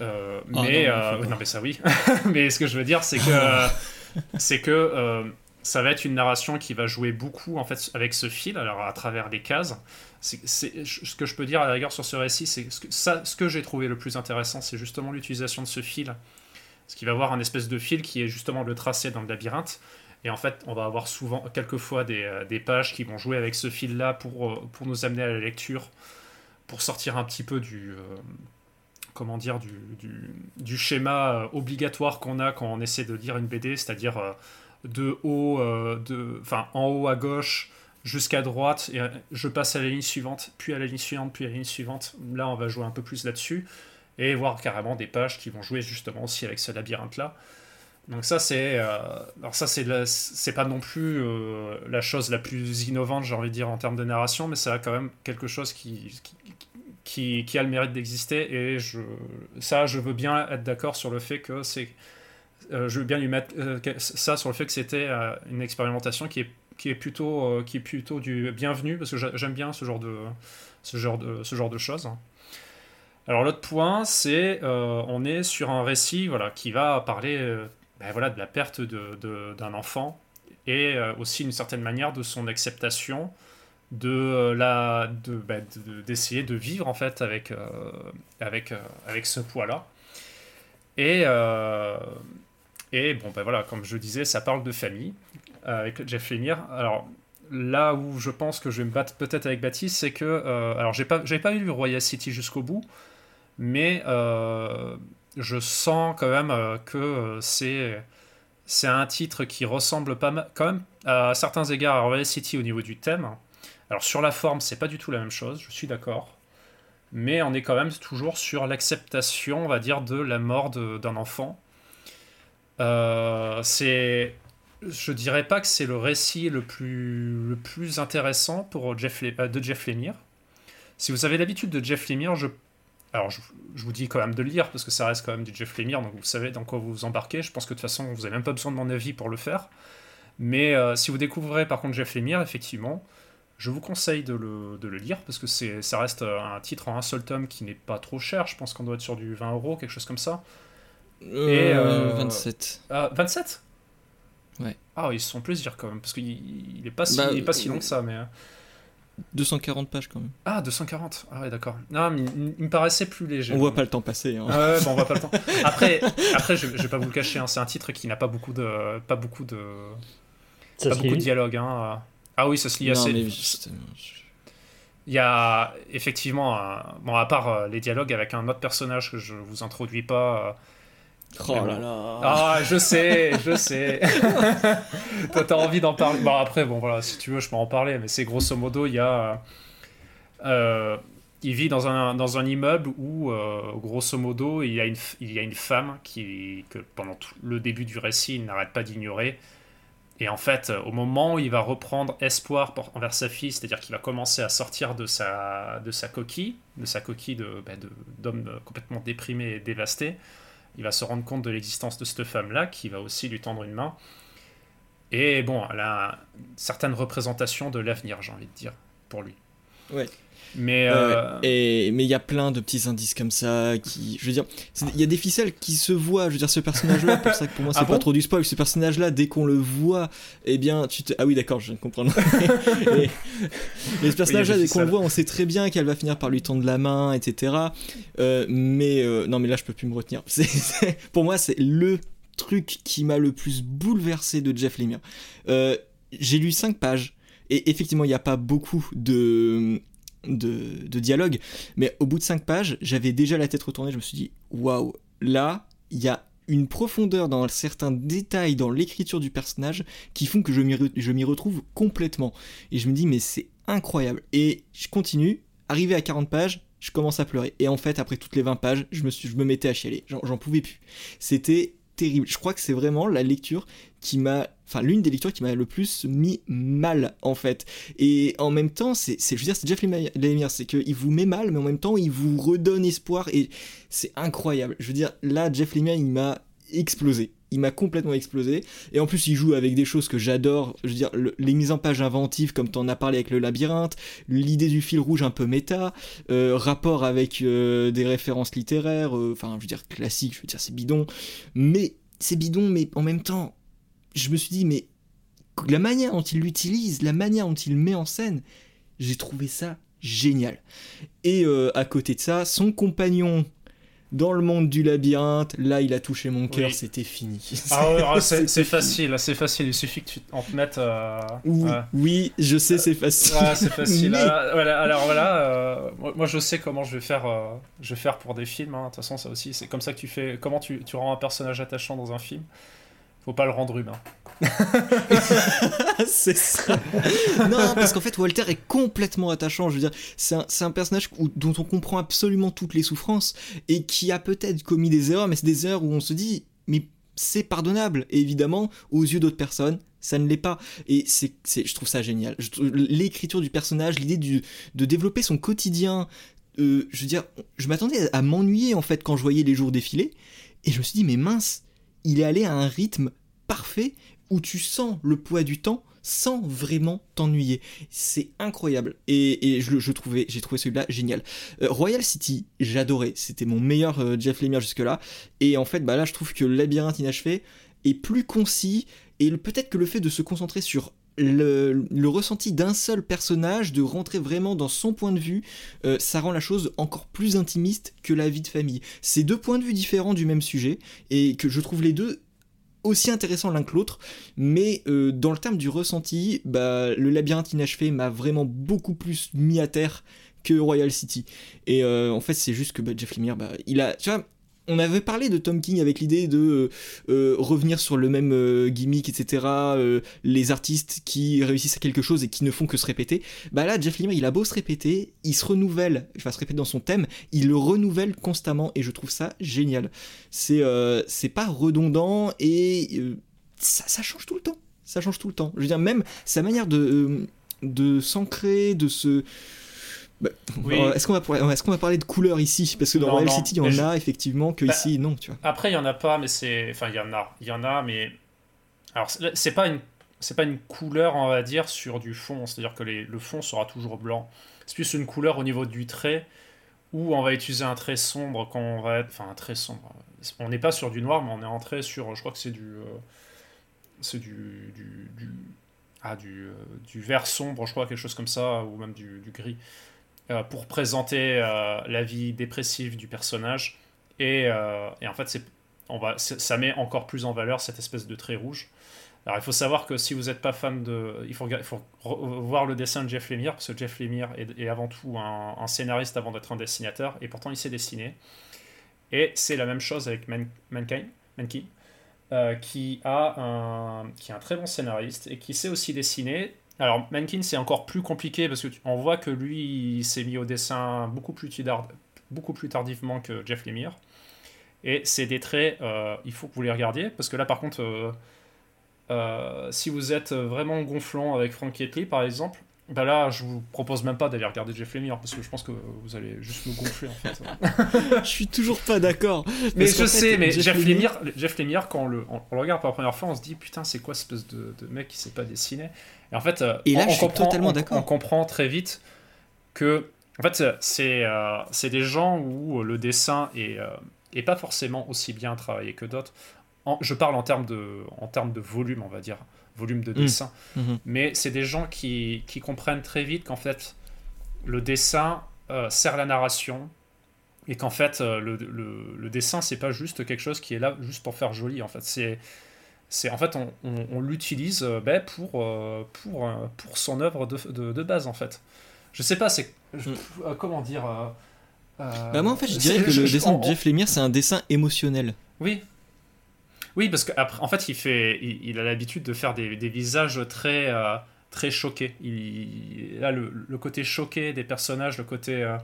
[SPEAKER 2] euh, ah mais euh, non, mais ça oui. mais ce que je veux dire, c'est que c'est que euh, ça va être une narration qui va jouer beaucoup en fait avec ce fil, alors à travers les cases. C'est, ce que je peux dire à la rigueur sur ce récit, c'est ce que, ça, ce que j'ai trouvé le plus intéressant, c'est justement l'utilisation de ce fil, ce qui va avoir un espèce de fil qui est justement le tracé dans le labyrinthe. Et en fait, on va avoir souvent, quelquefois, des, euh, des pages qui vont jouer avec ce fil-là pour, euh, pour nous amener à la lecture, pour sortir un petit peu du, comment dire, du, du, schéma euh, obligatoire qu'on a quand on essaie de lire une BD, c'est-à-dire euh, de haut, de, enfin en haut à gauche jusqu'à droite, et je passe à la ligne suivante, puis à la ligne suivante, puis à la ligne suivante. Là, on va jouer un peu plus là-dessus, et voir carrément des pages qui vont jouer justement aussi avec ce labyrinthe-là. Donc ça c'est euh, alors ça c'est c'est pas non plus euh, la chose la plus innovante j'ai envie de dire en termes de narration mais ça a quand même quelque chose qui qui, qui, a le mérite d'exister et je ça je veux bien être d'accord sur le fait que c'est euh, je veux bien lui mettre ça sur le fait que c'était une expérimentation qui est qui est plutôt qui est plutôt du bienvenu parce que j'aime bien ce genre de ce genre de ce genre de choses. Alors l'autre point, c'est on est sur un récit voilà qui va parler ben voilà, de la perte d'un de, enfant et euh, aussi d'une certaine manière de son acceptation de euh, la ben, d'essayer de, vivre en fait avec euh, ce poids là et bon ben voilà comme je disais ça parle de famille avec Jeff Lemire. Alors là où je pense que je vais me battre peut-être avec Baptiste c'est que alors j'ai pas j'ai Royal City jusqu'au bout mais je sens quand même euh, que euh, c'est c'est un titre qui ressemble pas mal, quand même à certains égards à Royal City au niveau du thème. Alors sur la forme, c'est pas du tout la même chose, je suis d'accord. Mais on est quand même toujours sur l'acceptation, on va dire, de la mort d'un enfant. Euh, c'est, je dirais pas que c'est le récit le plus, le plus intéressant pour Jeff, de Jeff Lemire. Si vous avez l'habitude de Jeff Lemire, je alors je, vous dis quand même de le lire parce que ça reste quand même du Jeff Lemire, donc vous savez dans quoi vous vous embarquez. Je pense que de toute façon vous n'avez même pas besoin de mon avis pour le faire. Mais euh, si vous découvrez par contre Jeff Lemire, effectivement, je vous conseille de le, de le lire parce que c'est, ça reste euh, un titre en un seul tome qui n'est pas trop cher. Je pense qu'on doit être sur du 20 euros, quelque chose comme ça.
[SPEAKER 1] Euh, 27.
[SPEAKER 2] Ah, 27
[SPEAKER 1] Ouais.
[SPEAKER 2] Ah, ils se font plaisir quand même parce qu'il n'est pas, si, bah, pas si long que ça. mais...
[SPEAKER 1] 240 pages quand même.
[SPEAKER 2] Ah, 240 Ah ouais, d'accord. Non, mais il, me paraissait plus léger.
[SPEAKER 1] On voit pas le temps passer. Hein.
[SPEAKER 2] ouais, bon, on voit pas le temps. Après, après je, vais pas vous le cacher, hein, c'est un titre qui n'a pas beaucoup de, pas beaucoup de, pas beaucoup de dialogue. Hein. Ah oui, ça se lit assez. Mais Il y a effectivement, bon, à part euh, les dialogues avec un autre personnage que je vous introduis pas, euh,
[SPEAKER 1] Oh là là.
[SPEAKER 2] Ah, je sais, je sais. Toi, t'as envie d'en parler. Bon, après, bon, voilà, si tu veux, je peux en parler, mais c'est grosso modo, il y a. Euh, il vit dans un, dans un immeuble où, euh, grosso modo, il y, a une, il y a une femme qui, que pendant tout le début du récit, il n'arrête pas d'ignorer. Et en fait, au moment où il va reprendre espoir pour, envers sa fille, c'est-à-dire qu'il va commencer à sortir de sa, de sa coquille, de sa coquille bah, d'homme de, complètement déprimé et dévasté, il va se rendre compte de l'existence de cette femme-là, qui va aussi lui tendre une main. Et bon, elle a certaines représentations de l'avenir, j'ai envie de dire, pour lui.
[SPEAKER 1] Ouais.
[SPEAKER 2] Mais euh,
[SPEAKER 1] et mais il y a plein de petits indices comme ça qui, je veux dire, il y a des ficelles qui se voient. Je veux dire, ce personnage-là, pour ça que pour moi c'est ah pas trop du spoil. Ce personnage-là, dès qu'on le voit, eh bien, tu te, ah oui d'accord, je viens de comprendre. et, ce personnage-là, dès qu'on le voit, on sait très bien qu'elle va finir par lui tendre la main, etc. Euh, mais euh, non, mais là je peux plus me retenir. pour moi, c'est le truc qui m'a le plus bouleversé de Jeff Lemire. J'ai lu 5 pages. Et effectivement, il n'y a pas beaucoup de, de, dialogue. Mais au bout de 5 pages, j'avais déjà la tête retournée. Je me suis dit, waouh, là, il y a une profondeur dans certains détails dans l'écriture du personnage qui font que je m'y retrouve complètement. Et je me dis, mais c'est incroyable. Et je continue, arrivé à 40 pages, je commence à pleurer. Et en fait, après toutes les 20 pages, je me, suis, je me mettais à chialer. J'en pouvais plus. C'était terrible. Je crois que c'est vraiment la lecture qui m'a enfin l'une des lectures qui m'a le plus mis mal en fait et en même temps c'est je veux dire c'est Jeff Lemire c'est qu'il vous met mal mais en même temps il vous redonne espoir et c'est incroyable je veux dire là Jeff Lemire il m'a explosé. Il m'a complètement explosé. Et en plus il joue avec des choses que j'adore. Je veux dire les mises en page inventives comme tu en as parlé avec le labyrinthe l'idée du fil rouge un peu méta euh, rapport avec euh, des références littéraires euh, enfin je veux dire classique je veux dire c'est bidon. Mais c'est bidon mais en même temps je me suis dit, mais la manière dont il l'utilise, la manière dont il met en scène, j'ai trouvé ça génial. Et à côté de ça, son compagnon dans le monde du labyrinthe, là il a touché mon cœur, c'était fini.
[SPEAKER 2] Ah, ah c'est facile, c'est facile, il suffit que tu en te mettes. Euh,
[SPEAKER 1] oui, je sais, c'est facile.
[SPEAKER 2] c'est facile. Alors, voilà, euh, moi je sais comment je vais faire, je vais faire pour des films. Hein. De toute façon, ça aussi, c'est comme ça que tu fais. Comment tu, tu rends un personnage attachant dans un film faut pas le rendre humain.
[SPEAKER 1] c'est ça. non, parce qu'en fait, Walter est complètement attachant. Je veux dire, c'est un, personnage dont on comprend absolument toutes les souffrances et qui a peut-être commis des erreurs, mais c'est des erreurs où on se dit, mais c'est pardonnable. Et évidemment, aux yeux d'autres personnes, ça ne l'est pas. Et c'est, je trouve ça génial. L'écriture du personnage, l'idée de développer son quotidien. Euh, je veux dire, je m'attendais à m'ennuyer en fait quand je voyais les jours défiler. Et je me suis dit, mais mince, il est allé à un rythme parfait où tu sens le poids du temps sans vraiment t'ennuyer. C'est incroyable. Et, je, trouvais, j'ai trouvé celui-là génial. Euh, Royal City, j'adorais. C'était mon meilleur euh, Jeff Lemire jusque-là. Et en fait, bah là, je trouve que Labyrinthe inachevé est plus concis. Et peut-être que le fait de se concentrer sur le, ressenti d'un seul personnage, de rentrer vraiment dans son point de vue, euh, ça rend la chose encore plus intimiste que la vie de famille. C'est deux points de vue différents du même sujet, et que je trouve les deux aussi intéressant l'un que l'autre, mais euh, dans le terme du ressenti, bah, le labyrinthe inachevé m'a vraiment beaucoup plus mis à terre que Royal City. Et euh, en fait, c'est juste que bah, Jeff Lemire, bah, il a, tu vois, on avait parlé de Tom King avec l'idée de euh, revenir sur le même euh, gimmick, etc. Euh, les artistes qui réussissent à quelque chose et qui ne font que se répéter. Bah là, Jeff Lemire, il a beau se répéter, il se renouvelle, il va se répéter dans son thème, il le renouvelle constamment et je trouve ça génial. C'est pas redondant et ça, ça, change tout le temps. Ça change tout le temps. Je veux dire, même sa manière de, de s'ancrer, de se bah, est-ce qu'on va, est qu'on va, parler de couleurs ici? Parce que dans Royal City, il y en a effectivement, que bah, ici, non, tu vois.
[SPEAKER 2] Après, il y en a pas, mais c'est. Enfin, il y en a. Il y en a, mais. Alors, c'est pas une. C'est pas une couleur, on va dire, sur du fond. C'est-à-dire que les... le fond sera toujours blanc. C'est plus une couleur au niveau du trait, où on va utiliser un trait sombre quand on va être. Enfin, un trait sombre. On n'est pas sur du noir, mais on est entré sur. Je crois que c'est du. Euh, c'est du, du, Ah, du, euh, du vert sombre, je crois, quelque chose comme ça, ou même du, du gris. Euh, pour présenter euh, la vie dépressive du personnage. Et, euh, en fait, ça met encore plus en valeur cette espèce de trait rouge. Alors il faut savoir que si vous n'êtes pas fan de... Il faut, voir le dessin de Jeff Lemire, parce que Jeff Lemire est, avant tout un, scénariste avant d'être un dessinateur, et pourtant il sait dessiner. Et c'est la même chose avec Mankind, qui, a est un très bon scénariste, et qui sait aussi dessiner, alors, Mankin, c'est encore plus compliqué parce qu'on voit que lui, il s'est mis au dessin beaucoup plus, beaucoup plus tardivement que Jeff Lemire. Et c'est des traits, euh, il faut que vous les regardiez parce que là, par contre, euh, euh, si vous êtes vraiment gonflant avec Frank Lee, par exemple, bah là, je vous propose même pas d'aller regarder Jeff Lemire parce que je pense que vous allez juste me gonfler en fait.
[SPEAKER 1] je suis toujours pas d'accord.
[SPEAKER 2] Mais je sais, mais Jeff, Lemire, Jeff Lemire, quand on le, regarde pour la première fois, on se dit putain, c'est quoi cette espèce de, de, mec qui sait pas dessiner? Et en fait,
[SPEAKER 1] euh, Et là, on, je suis totalement d'accord.
[SPEAKER 2] On comprend très vite que, en fait, c'est euh, des gens où le dessin est, euh, est pas forcément aussi bien travaillé que d'autres. Je parle en termes de, en termes de volume, on va dire volume de mmh. dessin. Mmh. Mais c'est des gens qui, qui, comprennent très vite qu'en fait, le dessin euh, sert la narration et qu'en fait, euh, le, le, le, dessin, c'est pas juste quelque chose qui est là juste pour faire joli. En fait, c'est. C'est, en fait, on, on, l'utilise euh, ben, pour, pour, pour son œuvre de, de, de, base, en fait. Je sais pas, c'est. Mmh. comment dire.
[SPEAKER 1] bah moi, en fait, je dirais que le dessin de Jeff Lemire, c'est un dessin émotionnel.
[SPEAKER 2] Oui, oui, parce qu'en en fait, il, fait, il, a l'habitude de faire des, visages très, euh, très choqués. Il, là, le, côté choqué des personnages, le côté, euh,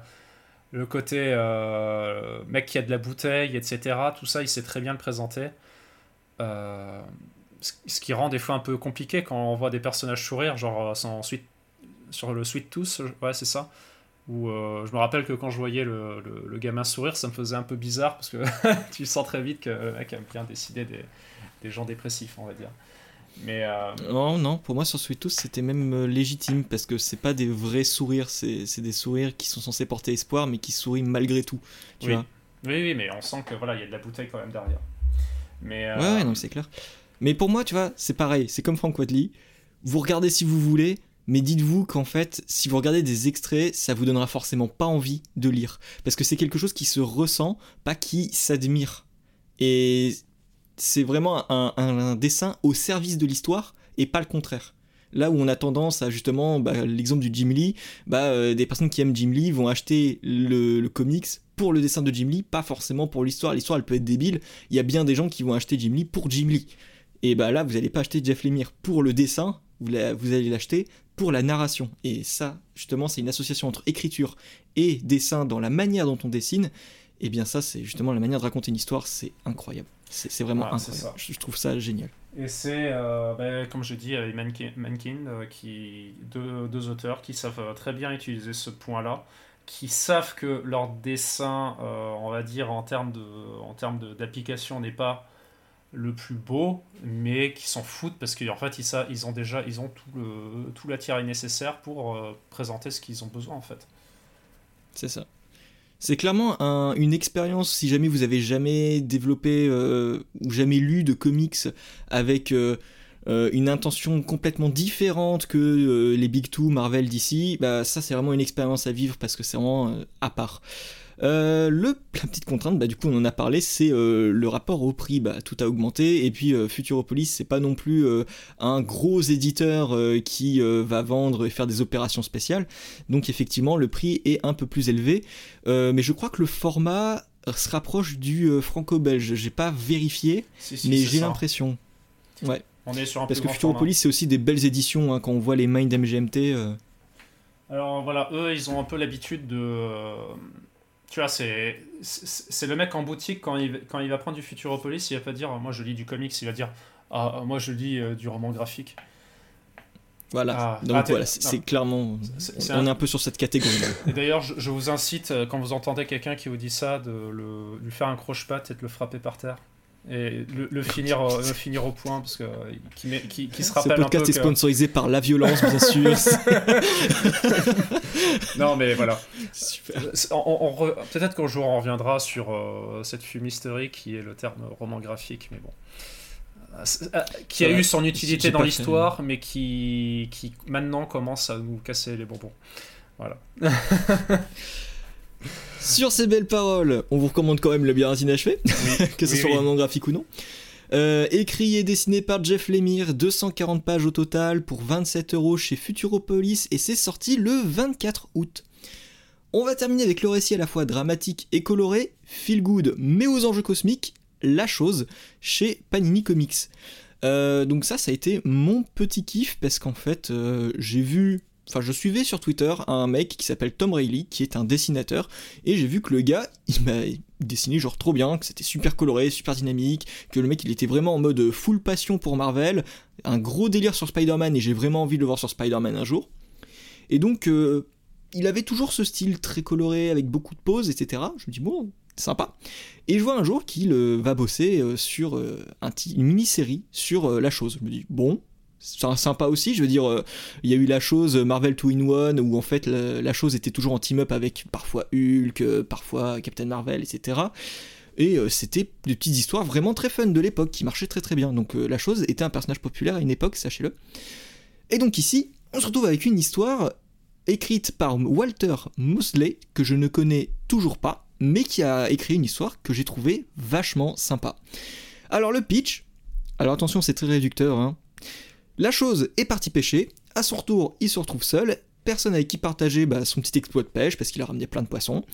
[SPEAKER 2] le côté euh, mec qui a de la bouteille, etc., tout ça, il sait très bien le présenter. ce qui rend des fois un peu compliqué quand on voit des personnages sourire, genre sur le Sweet Tooth, ouais, c'est ça. Où euh, je me rappelle que quand je voyais le, le, gamin sourire, ça me faisait un peu bizarre parce que tu sens très vite que le mec aime bien décider des, des gens dépressifs, on va dire. Mais euh,
[SPEAKER 1] Non, non, pour moi sur Sweet Tooth c'était même euh, légitime parce que c'est pas des vrais sourires, c'est des sourires qui sont censés porter espoir mais qui sourient malgré tout. Tu
[SPEAKER 2] oui.
[SPEAKER 1] Vois
[SPEAKER 2] oui, oui, mais on sent que voilà, il y a de la bouteille quand même derrière. Mais,
[SPEAKER 1] Ouais, ouais, non, c'est clair. Mais pour moi, tu vois, c'est pareil, c'est comme Frank Wadley. Vous regardez si vous voulez, mais dites-vous qu'en fait, si vous regardez des extraits, ça vous donnera forcément pas envie de lire. Parce que c'est quelque chose qui se ressent, pas qui s'admire. Et c'est vraiment un, dessin au service de l'histoire et pas le contraire. Là où on a tendance à justement, bah, l'exemple du Jim Lee, bah, euh, des personnes qui aiment Jim Lee vont acheter le, le, comics pour le dessin de Jim Lee, pas forcément pour l'histoire. L'histoire elle peut être débile, il y a bien des gens qui vont acheter Jim Lee pour Jim Lee. Et bah là, vous n'allez pas acheter Jeff Lemire pour le dessin, vous, allez l'acheter pour la narration. Et ça, justement, c'est une association entre écriture et dessin dans la manière dont on dessine. Et bien ça, c'est justement la manière de raconter une histoire, c'est incroyable. C'est vraiment ah, incroyable. Je, trouve ça génial.
[SPEAKER 2] Et c'est, euh, ben, comme je dis, avec Mankin, euh, qui, deux, deux, auteurs qui savent euh, très bien utiliser ce point-là, qui savent que leur dessin, on va dire, en termes d'application, n'est pas le plus beau, mais qui s'en foutent parce qu'en fait ils, ont déjà ils ont tout le tout l'attirail nécessaire pour présenter ce qu'ils ont besoin en fait.
[SPEAKER 1] C'est ça. C'est clairement une expérience, si jamais vous avez jamais développé euh, ou jamais lu de comics avec euh, euh, une intention complètement différente que les Big Two, Marvel, DC, bah, ça c'est vraiment une expérience à vivre parce que c'est vraiment à part. Euh, le, la petite contrainte, bah, du coup on en a parlé, c'est euh, le rapport au prix, bah, tout a augmenté, et puis euh, Futuropolis c'est pas non plus un gros éditeur qui va vendre et faire des opérations spéciales, donc effectivement le prix est un peu plus élevé, mais je crois que le format se rapproche du franco-belge, j'ai pas vérifié, mais j'ai l'impression. Ouais.
[SPEAKER 2] On est sur un
[SPEAKER 1] Parce que Futuropolis c'est aussi des belles éditions, hein, quand on voit les Mind MGMT.
[SPEAKER 2] Alors voilà, eux ils ont un peu l'habitude de tu vois, c'est, c'est le mec en boutique, quand il, quand il va prendre du Futuropolis, il va pas dire moi je lis du comics, il va dire ah, moi je lis euh, du roman graphique.
[SPEAKER 1] Voilà, ah, donc ah, voilà, c'est clairement. on est un peu sur cette catégorie.
[SPEAKER 2] Et d'ailleurs, je, vous incite, euh, quand vous entendez quelqu'un qui vous dit ça, de le, lui faire un croche-patte et de le frapper par terre et le, finir, euh, le finir au point parce que qui, qui, qui se rappelle
[SPEAKER 1] Ce podcast est sponsorisé par la violence, bien sûr.
[SPEAKER 2] non, mais voilà. Peut-être qu'un jour on reviendra sur euh, cette fumisterie qui est le terme roman graphique, mais bon. Euh, qui a eu son utilité dans l'histoire, mais qui, qui maintenant commence à nous casser les bonbons. Voilà.
[SPEAKER 1] Sur ces belles paroles, on vous recommande quand même le bien inachevé, que ce soit vraiment graphique ou non. Euh, écrit et dessiné par Jeff Lemire, 240 pages au total pour 27 euros chez Futuropolis et c'est sorti le 24 août. On va terminer avec le récit à la fois dramatique et coloré, feel good mais aux enjeux cosmiques, La Chose chez Panini Comics. Euh, donc ça, ça a été mon petit kiff parce qu'en fait, euh, j'ai vu enfin je suivais sur Twitter un mec qui s'appelle Tom Reilly, qui est un dessinateur, et j'ai vu que le gars, il m'a dessiné genre trop bien, que c'était super coloré, super dynamique, que le mec il était vraiment en mode full passion pour Marvel, un gros délire sur Spider-Man, et j'ai vraiment envie de le voir sur Spider-Man un jour. Et donc, euh, il avait toujours ce style très coloré, avec beaucoup de poses, etc. Je me dis, bon, sympa. Et je vois un jour qu'il euh, va bosser euh, sur une mini-série sur la chose. Je me dis, bon, sympa aussi. Je veux dire, euh, il y a eu la chose Marvel 2 in 1 où en fait la, chose était toujours en team-up avec parfois Hulk, euh, parfois Captain Marvel, etc. Et euh, c'était des petites histoires vraiment très fun de l'époque qui marchaient très très bien. Donc la chose était un personnage populaire à une époque, sachez-le. Et donc ici, on se retrouve avec une histoire écrite par Walter Mosley que je ne connais toujours pas, mais qui a écrit une histoire que j'ai trouvée vachement sympa. Alors le pitch, alors attention c'est très réducteur, hein. La chose est partie pêcher, à son retour, il se retrouve seul, personne avec qui partager bah, son petit exploit de pêche parce qu'il a ramené plein de poissons.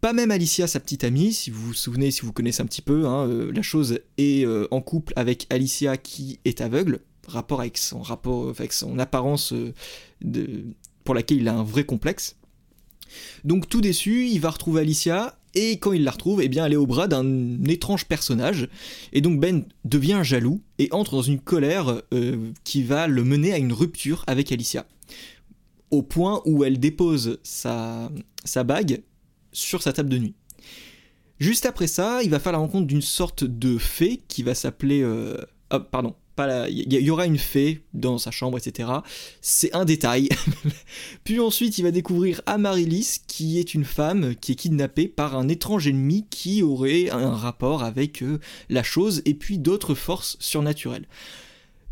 [SPEAKER 1] Pas même Alicia, sa petite amie, si vous vous souvenez, si vous connaissez un petit peu, hein, euh, la chose est euh, en couple avec Alicia qui est aveugle, rapport avec son, rapport, avec son apparence euh, pour laquelle il a un vrai complexe. Donc tout déçu, il va retrouver Alicia, et quand il la retrouve, eh bien, elle est au bras d'un étrange personnage. Et donc Ben devient jaloux et entre dans une colère euh, qui va le mener à une rupture avec Alicia. Au point où elle dépose sa, sa bague sur sa table de nuit. Juste après ça, il va faire la rencontre d'une sorte de fée qui va s'appeler... Euh... Oh, pardon, il y, aura une fée dans sa chambre, etc. C'est un détail. Puis ensuite, il va découvrir Amaryllis, qui est une femme qui est kidnappée par un étrange ennemi qui aurait un rapport avec euh, la chose et puis d'autres forces surnaturelles.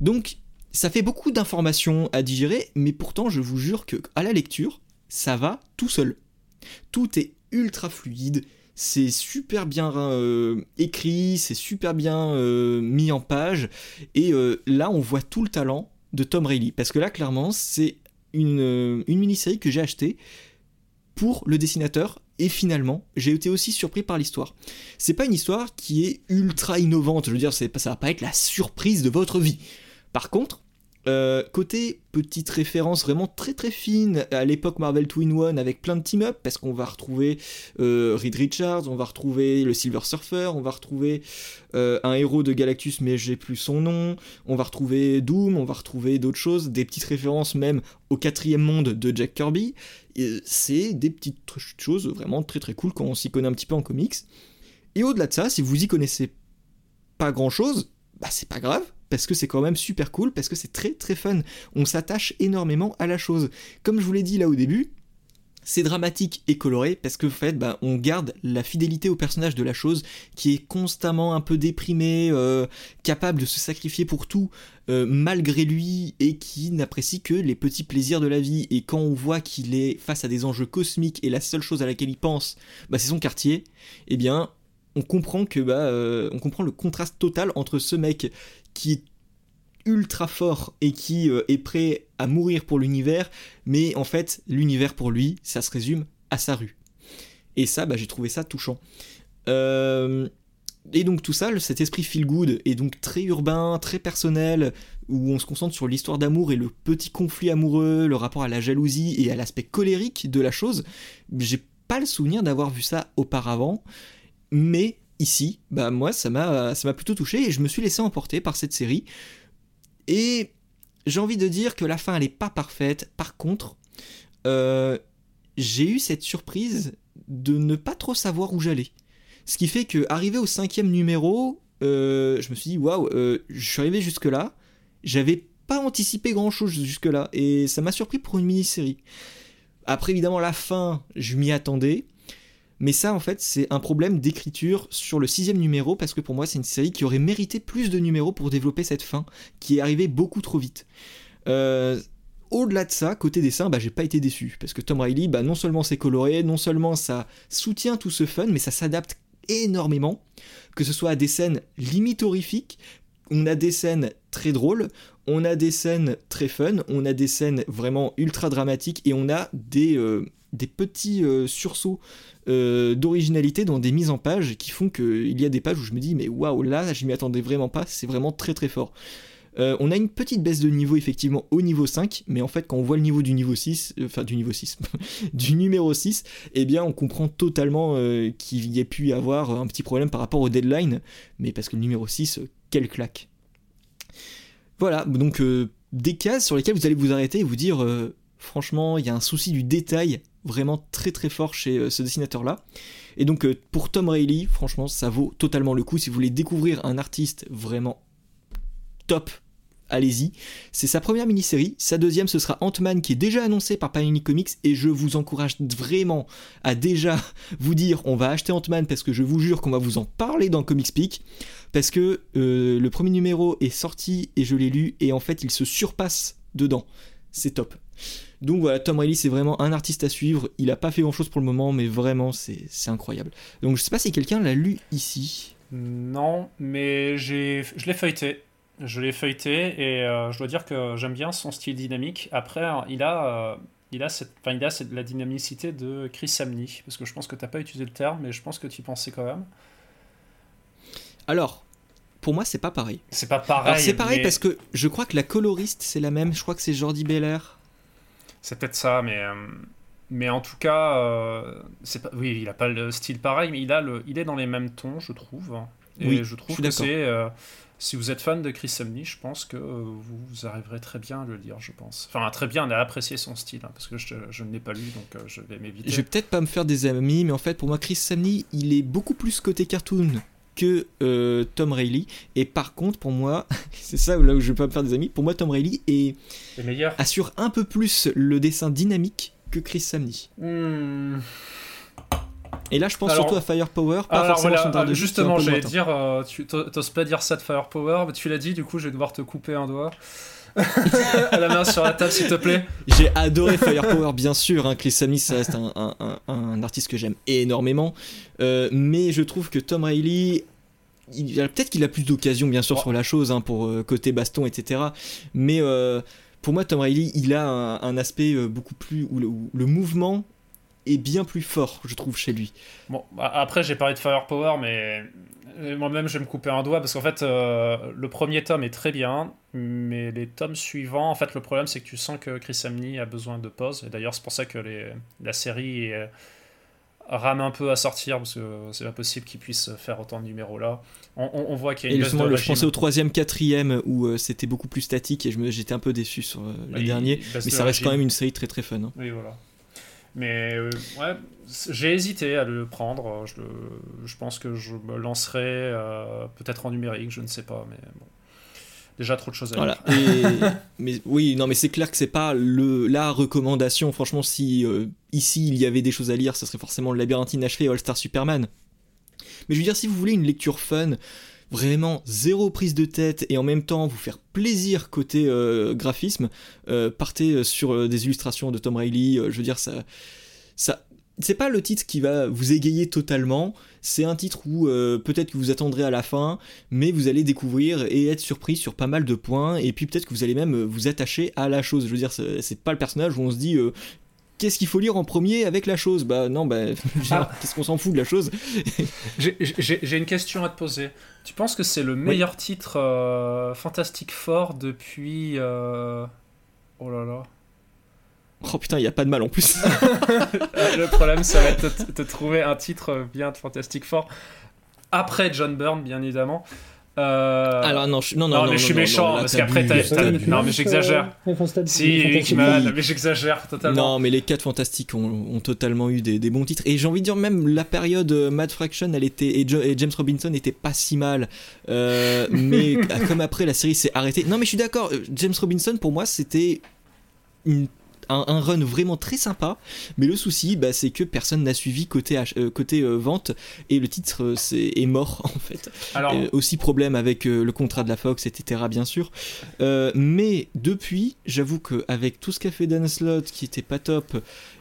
[SPEAKER 1] Donc, ça fait beaucoup d'informations à digérer, mais pourtant, je vous jure que à la lecture, ça va tout seul. Tout est ultra fluide, c'est super bien euh, écrit, c'est super bien euh, mis en page, et euh, là on voit tout le talent de Tom Reilly, parce que là clairement c'est une, une mini-série que j'ai achetée pour le dessinateur Et finalement, j'ai été aussi surpris par l'histoire. C'est pas une histoire qui est ultra innovante, je veux dire, ça va pas être la surprise de votre vie. Par contre, euh, côté petite référence vraiment très très fine à l'époque Marvel Twin One avec plein de team-up parce qu'on va retrouver euh, Reed Richards, on va retrouver le Silver Surfer, on va retrouver euh, un héros de Galactus mais j'ai plus son nom, on va retrouver Doom, on va retrouver d'autres choses, des petites références même au quatrième monde de Jack Kirby. C'est des petites choses vraiment très très cool quand on s'y connaît un petit peu en comics. Et au-delà de ça, si vous y connaissez pas grand chose, bah c'est pas grave parce que c'est quand même super cool, parce que c'est très très fun. On s'attache énormément à la chose. Comme je vous l'ai dit là au début, c'est dramatique et coloré parce que en fait, bah, on garde la fidélité au personnage de la chose qui est constamment un peu déprimé, euh, capable de se sacrifier pour tout euh, malgré lui et qui n'apprécie que les petits plaisirs de la vie. Et quand on voit qu'il est face à des enjeux cosmiques et la seule chose à laquelle il pense, bah, c'est son quartier, eh bien, on comprend que bah, euh, on comprend le contraste total entre ce mec qui est ultra fort et qui euh, est prêt à mourir pour l'univers, mais en fait, l'univers pour lui, ça se résume à sa rue. Et ça, bah, j'ai trouvé ça touchant. Euh, et donc tout ça, cet esprit feel good est donc très urbain, très personnel, où on se concentre sur l'histoire d'amour et le petit conflit amoureux, le rapport à la jalousie et à l'aspect colérique de la chose. J'ai pas le souvenir d'avoir vu ça auparavant, mais ici, bah moi ça m'a plutôt touché et je me suis laissé emporter par cette série. Et j'ai envie de dire que la fin elle est pas parfaite. Par contre, euh, j'ai eu cette surprise de ne pas trop savoir où j'allais. Ce qui fait que arrivé au cinquième numéro, euh, je me suis dit waouh, euh, je suis arrivé jusque là, j'avais pas anticipé grand chose jusque là et ça m'a surpris pour une mini-série. Après évidemment la fin, je m'y attendais. Mais ça, en fait, c'est un problème d'écriture sur le sixième numéro, parce que pour moi, c'est une série qui aurait mérité plus de numéros pour développer cette fin, qui est arrivée beaucoup trop vite. Euh, au-delà de ça, côté dessin, bah, j'ai pas été déçu, parce que Tom Riley, bah, non seulement c'est coloré, non seulement ça soutient tout ce fun, mais ça s'adapte énormément, que ce soit à des scènes limite horrifiques, on a des scènes très drôles, on a des scènes très fun, on a des scènes vraiment ultra dramatiques, et on a des, euh, des petits euh, sursauts euh, d'originalité dans des mises en page qui font qu'il y a des pages où je me dis mais waouh là je m'y attendais vraiment pas, c'est vraiment très très fort. Euh, on a une petite baisse de niveau effectivement au niveau 5, mais en fait quand on voit le niveau du niveau 6, enfin du niveau 6, du numéro 6, eh bien on comprend totalement qu'il y ait pu y avoir un petit problème par rapport au deadline, mais parce que le numéro 6, quelle claque. Voilà, donc des cases sur lesquelles vous allez vous arrêter et vous dire franchement il y a un souci du détail vraiment très très fort chez euh, ce dessinateur-là. Et donc euh, pour Tom Reilly, franchement, ça vaut totalement le coup. Si vous voulez découvrir un artiste vraiment top, allez-y. C'est sa première mini-série. Sa deuxième, ce sera Ant-Man qui est déjà annoncé par Panini Comics. Et je vous encourage vraiment à déjà vous dire on va acheter Ant-Man parce que je vous jure qu'on va vous en parler dans Comics Peak. Parce que euh, le premier numéro est sorti et je l'ai lu. Et en fait, il se surpasse dedans. C'est top. Donc voilà, Tom Reilly, c'est vraiment un artiste à suivre. Il a pas fait grand chose pour le moment, mais vraiment, c'est incroyable. Donc je sais pas si quelqu'un l'a lu ici.
[SPEAKER 2] Non, mais je l'ai feuilleté. Je l'ai feuilleté et euh, je dois dire que j'aime bien son style dynamique. Après, il a, euh, il a, cette, il a cette, la dynamicité de Chris Samney. Parce que je pense que tu n'as pas utilisé le terme, mais je pense que tu pensais quand même.
[SPEAKER 1] Alors, pour moi, c'est pas pareil.
[SPEAKER 2] C'est pas pareil.
[SPEAKER 1] C'est pareil parce que je crois que la coloriste, c'est la même. Je crois que c'est Jordi Beller.
[SPEAKER 2] C'est peut-être ça, mais, euh, mais en tout cas, euh, c'est pas, oui, il a pas le style pareil, mais il, a le, il est dans les mêmes tons, je trouve. Et oui, je trouve que c'est. Euh, si vous êtes fan de Chris Samney, je pense que vous arriverez très bien à le lire, je pense. Enfin, très bien à apprécier son style, hein, parce que je, je ne l'ai pas lu, donc je vais m'éviter.
[SPEAKER 1] Je vais peut-être pas me faire des amis, mais en fait, pour moi, Chris Samney, il est beaucoup plus côté cartoon que Tom Reilly. Et par contre, pour moi, c'est ça là où je vais pas me faire des amis, pour moi, Tom Reilly est assure un peu plus le dessin dynamique que Chris Samney. Hmm. Et là, je pense surtout à Firepower, pas
[SPEAKER 2] alors, forcément Justement, j'allais dire, euh, tu t'oses pas dire ça de Firepower, mais tu l'as dit, du coup, je vais devoir te couper un doigt. à la main sur la table, s'il te plaît.
[SPEAKER 1] J'ai adoré Firepower, bien sûr. Hein. Chris Samney, ça reste un, un, artiste que j'aime énormément. Euh, mais je trouve que Tom Riley peut-être qu'il a plus d'occasion bien sûr sur la chose hein, pour euh, côté baston etc mais pour moi, Tom Riley, il a un, aspect euh, beaucoup plus où le, mouvement est bien plus fort, je trouve, chez lui.
[SPEAKER 2] Bon, après, j'ai parlé de Firepower, mais moi-même, je vais me couper un doigt parce qu'en fait, le premier tome est très bien, mais les tomes suivants, en fait, le problème, c'est que tu sens que Chris Samney a besoin de pause. Et d'ailleurs, c'est pour ça que les, la série rame un peu à sortir parce que c'est pas possible qu'il puisse faire autant de numéros là. On, voit qu'il y a une
[SPEAKER 1] et le, Je pensais au troisième, quatrième où euh, c'était beaucoup plus statique et j'étais un peu déçu sur euh, le dernier, mais ça reste quand même une série très très fun. Hein.
[SPEAKER 2] Oui, voilà. Mais euh, ouais, j'ai hésité à le prendre. Je, je, pense que je me lancerai peut-être en numérique, je ne sais pas, mais bon déjà trop de choses à voilà.
[SPEAKER 1] mais oui, non, mais c'est clair que c'est pas le la recommandation. Franchement, si euh, ici il y avait des choses à lire, ce serait forcément le labyrinthe inachevé All Star Superman. Mais je veux dire, si vous voulez une lecture fun, vraiment zéro prise de tête et en même temps vous faire plaisir côté euh, graphisme, euh, partez sur des illustrations de Tom Riley. je veux dire, ça, ça, c'est pas le titre qui va vous égayer totalement, c'est un titre où euh, peut-être que vous attendrez à la fin, mais vous allez découvrir et être surpris sur pas mal de points, et puis peut-être que vous allez même euh, vous attacher à la chose. Je veux dire, c'est pas le personnage où on se dit euh, qu'est-ce qu'il faut lire en premier avec la chose? Bah non, bah ah. qu'est-ce qu'on s'en fout de la chose?
[SPEAKER 2] J'ai une question à te poser. Tu penses que c'est le meilleur titre Fantastic Four depuis... Oh là là.
[SPEAKER 1] Oh putain, il n'y a pas de mal en plus.
[SPEAKER 2] le problème, ça va être de, trouver un titre bien de Fantastic Four. Après John Byrne, bien évidemment.
[SPEAKER 1] Euh... Alors non, je, non, non,
[SPEAKER 2] non, mais je suis méchant parce qu'après t'as, non mais j'exagère. si Hickman, mais j'exagère totalement.
[SPEAKER 1] Non mais les 4 fantastiques ont, totalement eu des, bons titres et j'ai envie de dire même la période euh, Mad Fraction, elle était et, James Robinson n'était pas si mal, euh, mais comme après la série s'est arrêtée. Non mais je suis d'accord, euh, James Robinson pour moi c'était une un, run vraiment très sympa, mais le souci, bah, c'est que personne n'a suivi côté, euh, côté euh, vente et le titre euh, est, mort en fait. Alors... aussi problème avec le contrat de la Fox, etc. bien sûr. mais depuis, j'avoue qu'avec tout ce qu'a fait Dan Slott qui était pas top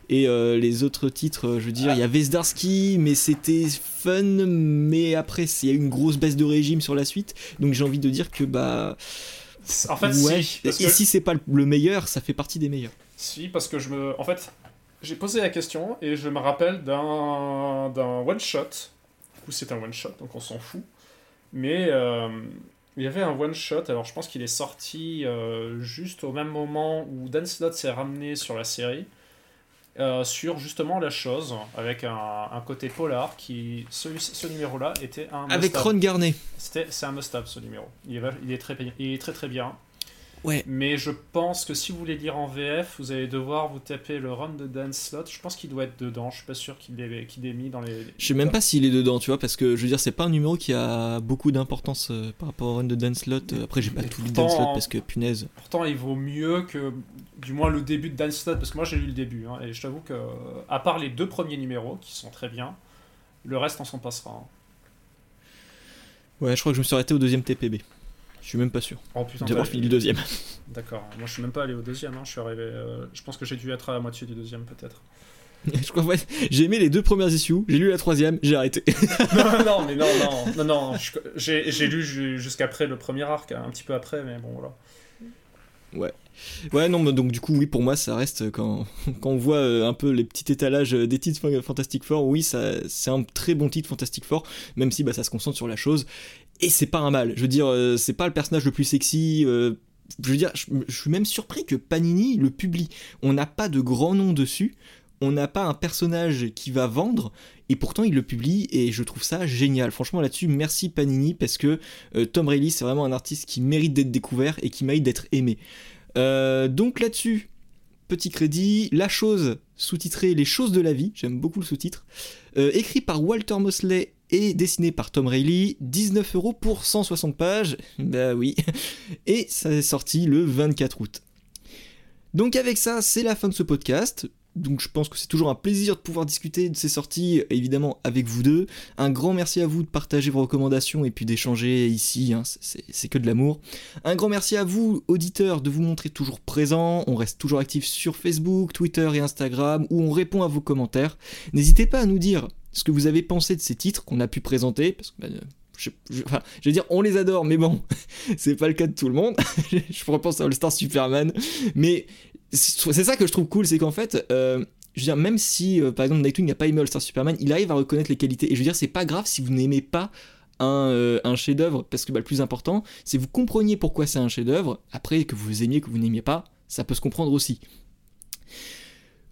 [SPEAKER 1] et les autres titres, je veux dire, il y avait Zdarsky, mais c'était fun, mais après, il y a eu une grosse baisse de régime sur la suite, donc j'ai envie de dire que bah.
[SPEAKER 2] En fait, si,
[SPEAKER 1] et si c'est pas le meilleur, ça fait partie des meilleurs.
[SPEAKER 2] Si, parce que je me. En fait, j'ai posé la question et je me rappelle d'un, d'un one-shot. Du coup, c'est un one-shot, donc on s'en fout. Mais euh, il y avait un one-shot, alors je pense qu'il est sorti euh, juste au même moment où Dan Slott s'est ramené sur la série. Euh, sur justement la chose, avec un, un côté polar, qui ce, ce numéro-là était un.
[SPEAKER 1] Avec Ron Garnet.
[SPEAKER 2] C'était, c'est un must-have ce numéro. Il est, il est, très, il est très très bien.
[SPEAKER 1] Ouais.
[SPEAKER 2] Mais je pense que si vous voulez lire en VF, vous allez devoir vous taper le run de Dan Slott. Je pense qu'il doit être dedans. Je suis pas sûr qu'il est, qu'il est mis dans les.
[SPEAKER 1] Je sais même pas s'il est dedans, tu vois, parce que je veux dire, c'est pas un numéro qui a beaucoup d'importance euh, par rapport au run de Dan Slott. Après, j'ai pas tout lu Dan Slott parce que punaise.
[SPEAKER 2] Pourtant, il vaut mieux que, du moins, le début de Dan Slott, parce que moi j'ai lu le début. Hein, et je t'avoue que, à part les deux premiers numéros qui sont très bien, le reste on s'en passera. Hein.
[SPEAKER 1] Ouais, je crois que je me suis arrêté au deuxième TPB. Je suis même pas sûr.
[SPEAKER 2] Oh putain.
[SPEAKER 1] D'avoir fini le deuxième.
[SPEAKER 2] D'accord. Moi, je suis même pas allé au deuxième. Hein. Je suis arrivé. Euh, je pense que j'ai dû être à la moitié du deuxième, peut-être.
[SPEAKER 1] je crois, ouais, j'ai aimé les deux premières issues, j'ai lu la troisième, j'ai arrêté.
[SPEAKER 2] non, non, mais non, non, non, non. J'ai lu jusqu'après le premier arc, un petit peu après, mais bon, voilà.
[SPEAKER 1] Ouais. Ouais, non, donc du coup, oui, pour moi, ça reste quand, quand on voit euh, un peu les petits étalages des titres Fantastic Four, oui, c'est un très bon titre Fantastic Four, même si bah, ça se concentre sur la chose et c'est pas un mal. Je veux dire, euh, c'est pas le personnage le plus sexy. Euh, je veux dire, je, suis même surpris que Panini le publie. On n'a pas de grand nom dessus, on n'a pas un personnage qui va vendre, et pourtant il le publie, et je trouve ça génial. Franchement, là-dessus, merci Panini, parce que euh, Tom Reilly, c'est vraiment un artiste qui mérite d'être découvert et qui mérite d'être aimé. donc là-dessus, petit crédit, La chose, sous-titré Les choses de la vie, j'aime beaucoup le sous-titre, écrit par Walter Mosley et dessiné par Tom Reilly, 19 euros pour 160 pages, bah oui, et ça est sorti le 24 août. Donc avec ça, c'est la fin de ce podcast. Donc je pense que c'est toujours un plaisir de pouvoir discuter de ces sorties, évidemment avec vous deux. Un grand merci à vous de partager vos recommandations et puis d'échanger ici, hein, c'est que de l'amour. Un grand merci à vous, auditeurs, de vous montrer toujours présents. On reste toujours actifs sur Facebook, Twitter et Instagram, où on répond à vos commentaires. N'hésitez pas à nous dire ce que vous avez pensé de ces titres qu'on a pu présenter, parce que bah, je, veux dire, on les adore, mais bon, c'est pas le cas de tout le monde. je repense à All Star Superman, mais c'est ça que je trouve cool, c'est qu'en fait, euh, je veux dire, même si euh, par exemple Nightwing n'a pas aimé All-Star Superman, il arrive à reconnaître les qualités. Et je veux dire, c'est pas grave si vous n'aimez pas un, euh, un chef-d'œuvre, parce que bah, le plus important, c'est que vous compreniez pourquoi c'est un chef-d'œuvre. Après, que vous aimiez, que vous n'aimiez pas, ça peut se comprendre aussi.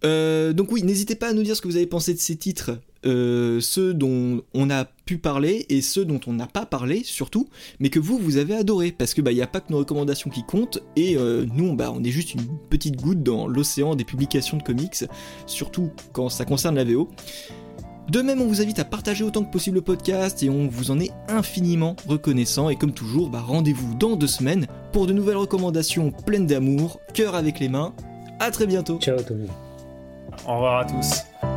[SPEAKER 1] Euh, donc oui, n'hésitez pas à nous dire ce que vous avez pensé de ces titres, euh, ceux dont on a pu parler et ceux dont on n'a pas parlé surtout, mais que vous, vous avez adoré, parce que bah il n'y a pas que nos recommandations qui comptent, et euh, nous, bah on est juste une petite goutte dans l'océan des publications de comics, surtout quand ça concerne la VO. De même, on vous invite à partager autant que possible le podcast et on vous en est infiniment reconnaissant. Et comme toujours, bah, rendez-vous dans deux semaines pour de nouvelles recommandations pleines d'amour, cœur avec les mains. À très bientôt.
[SPEAKER 3] Ciao tout le monde.
[SPEAKER 2] Au revoir à tous.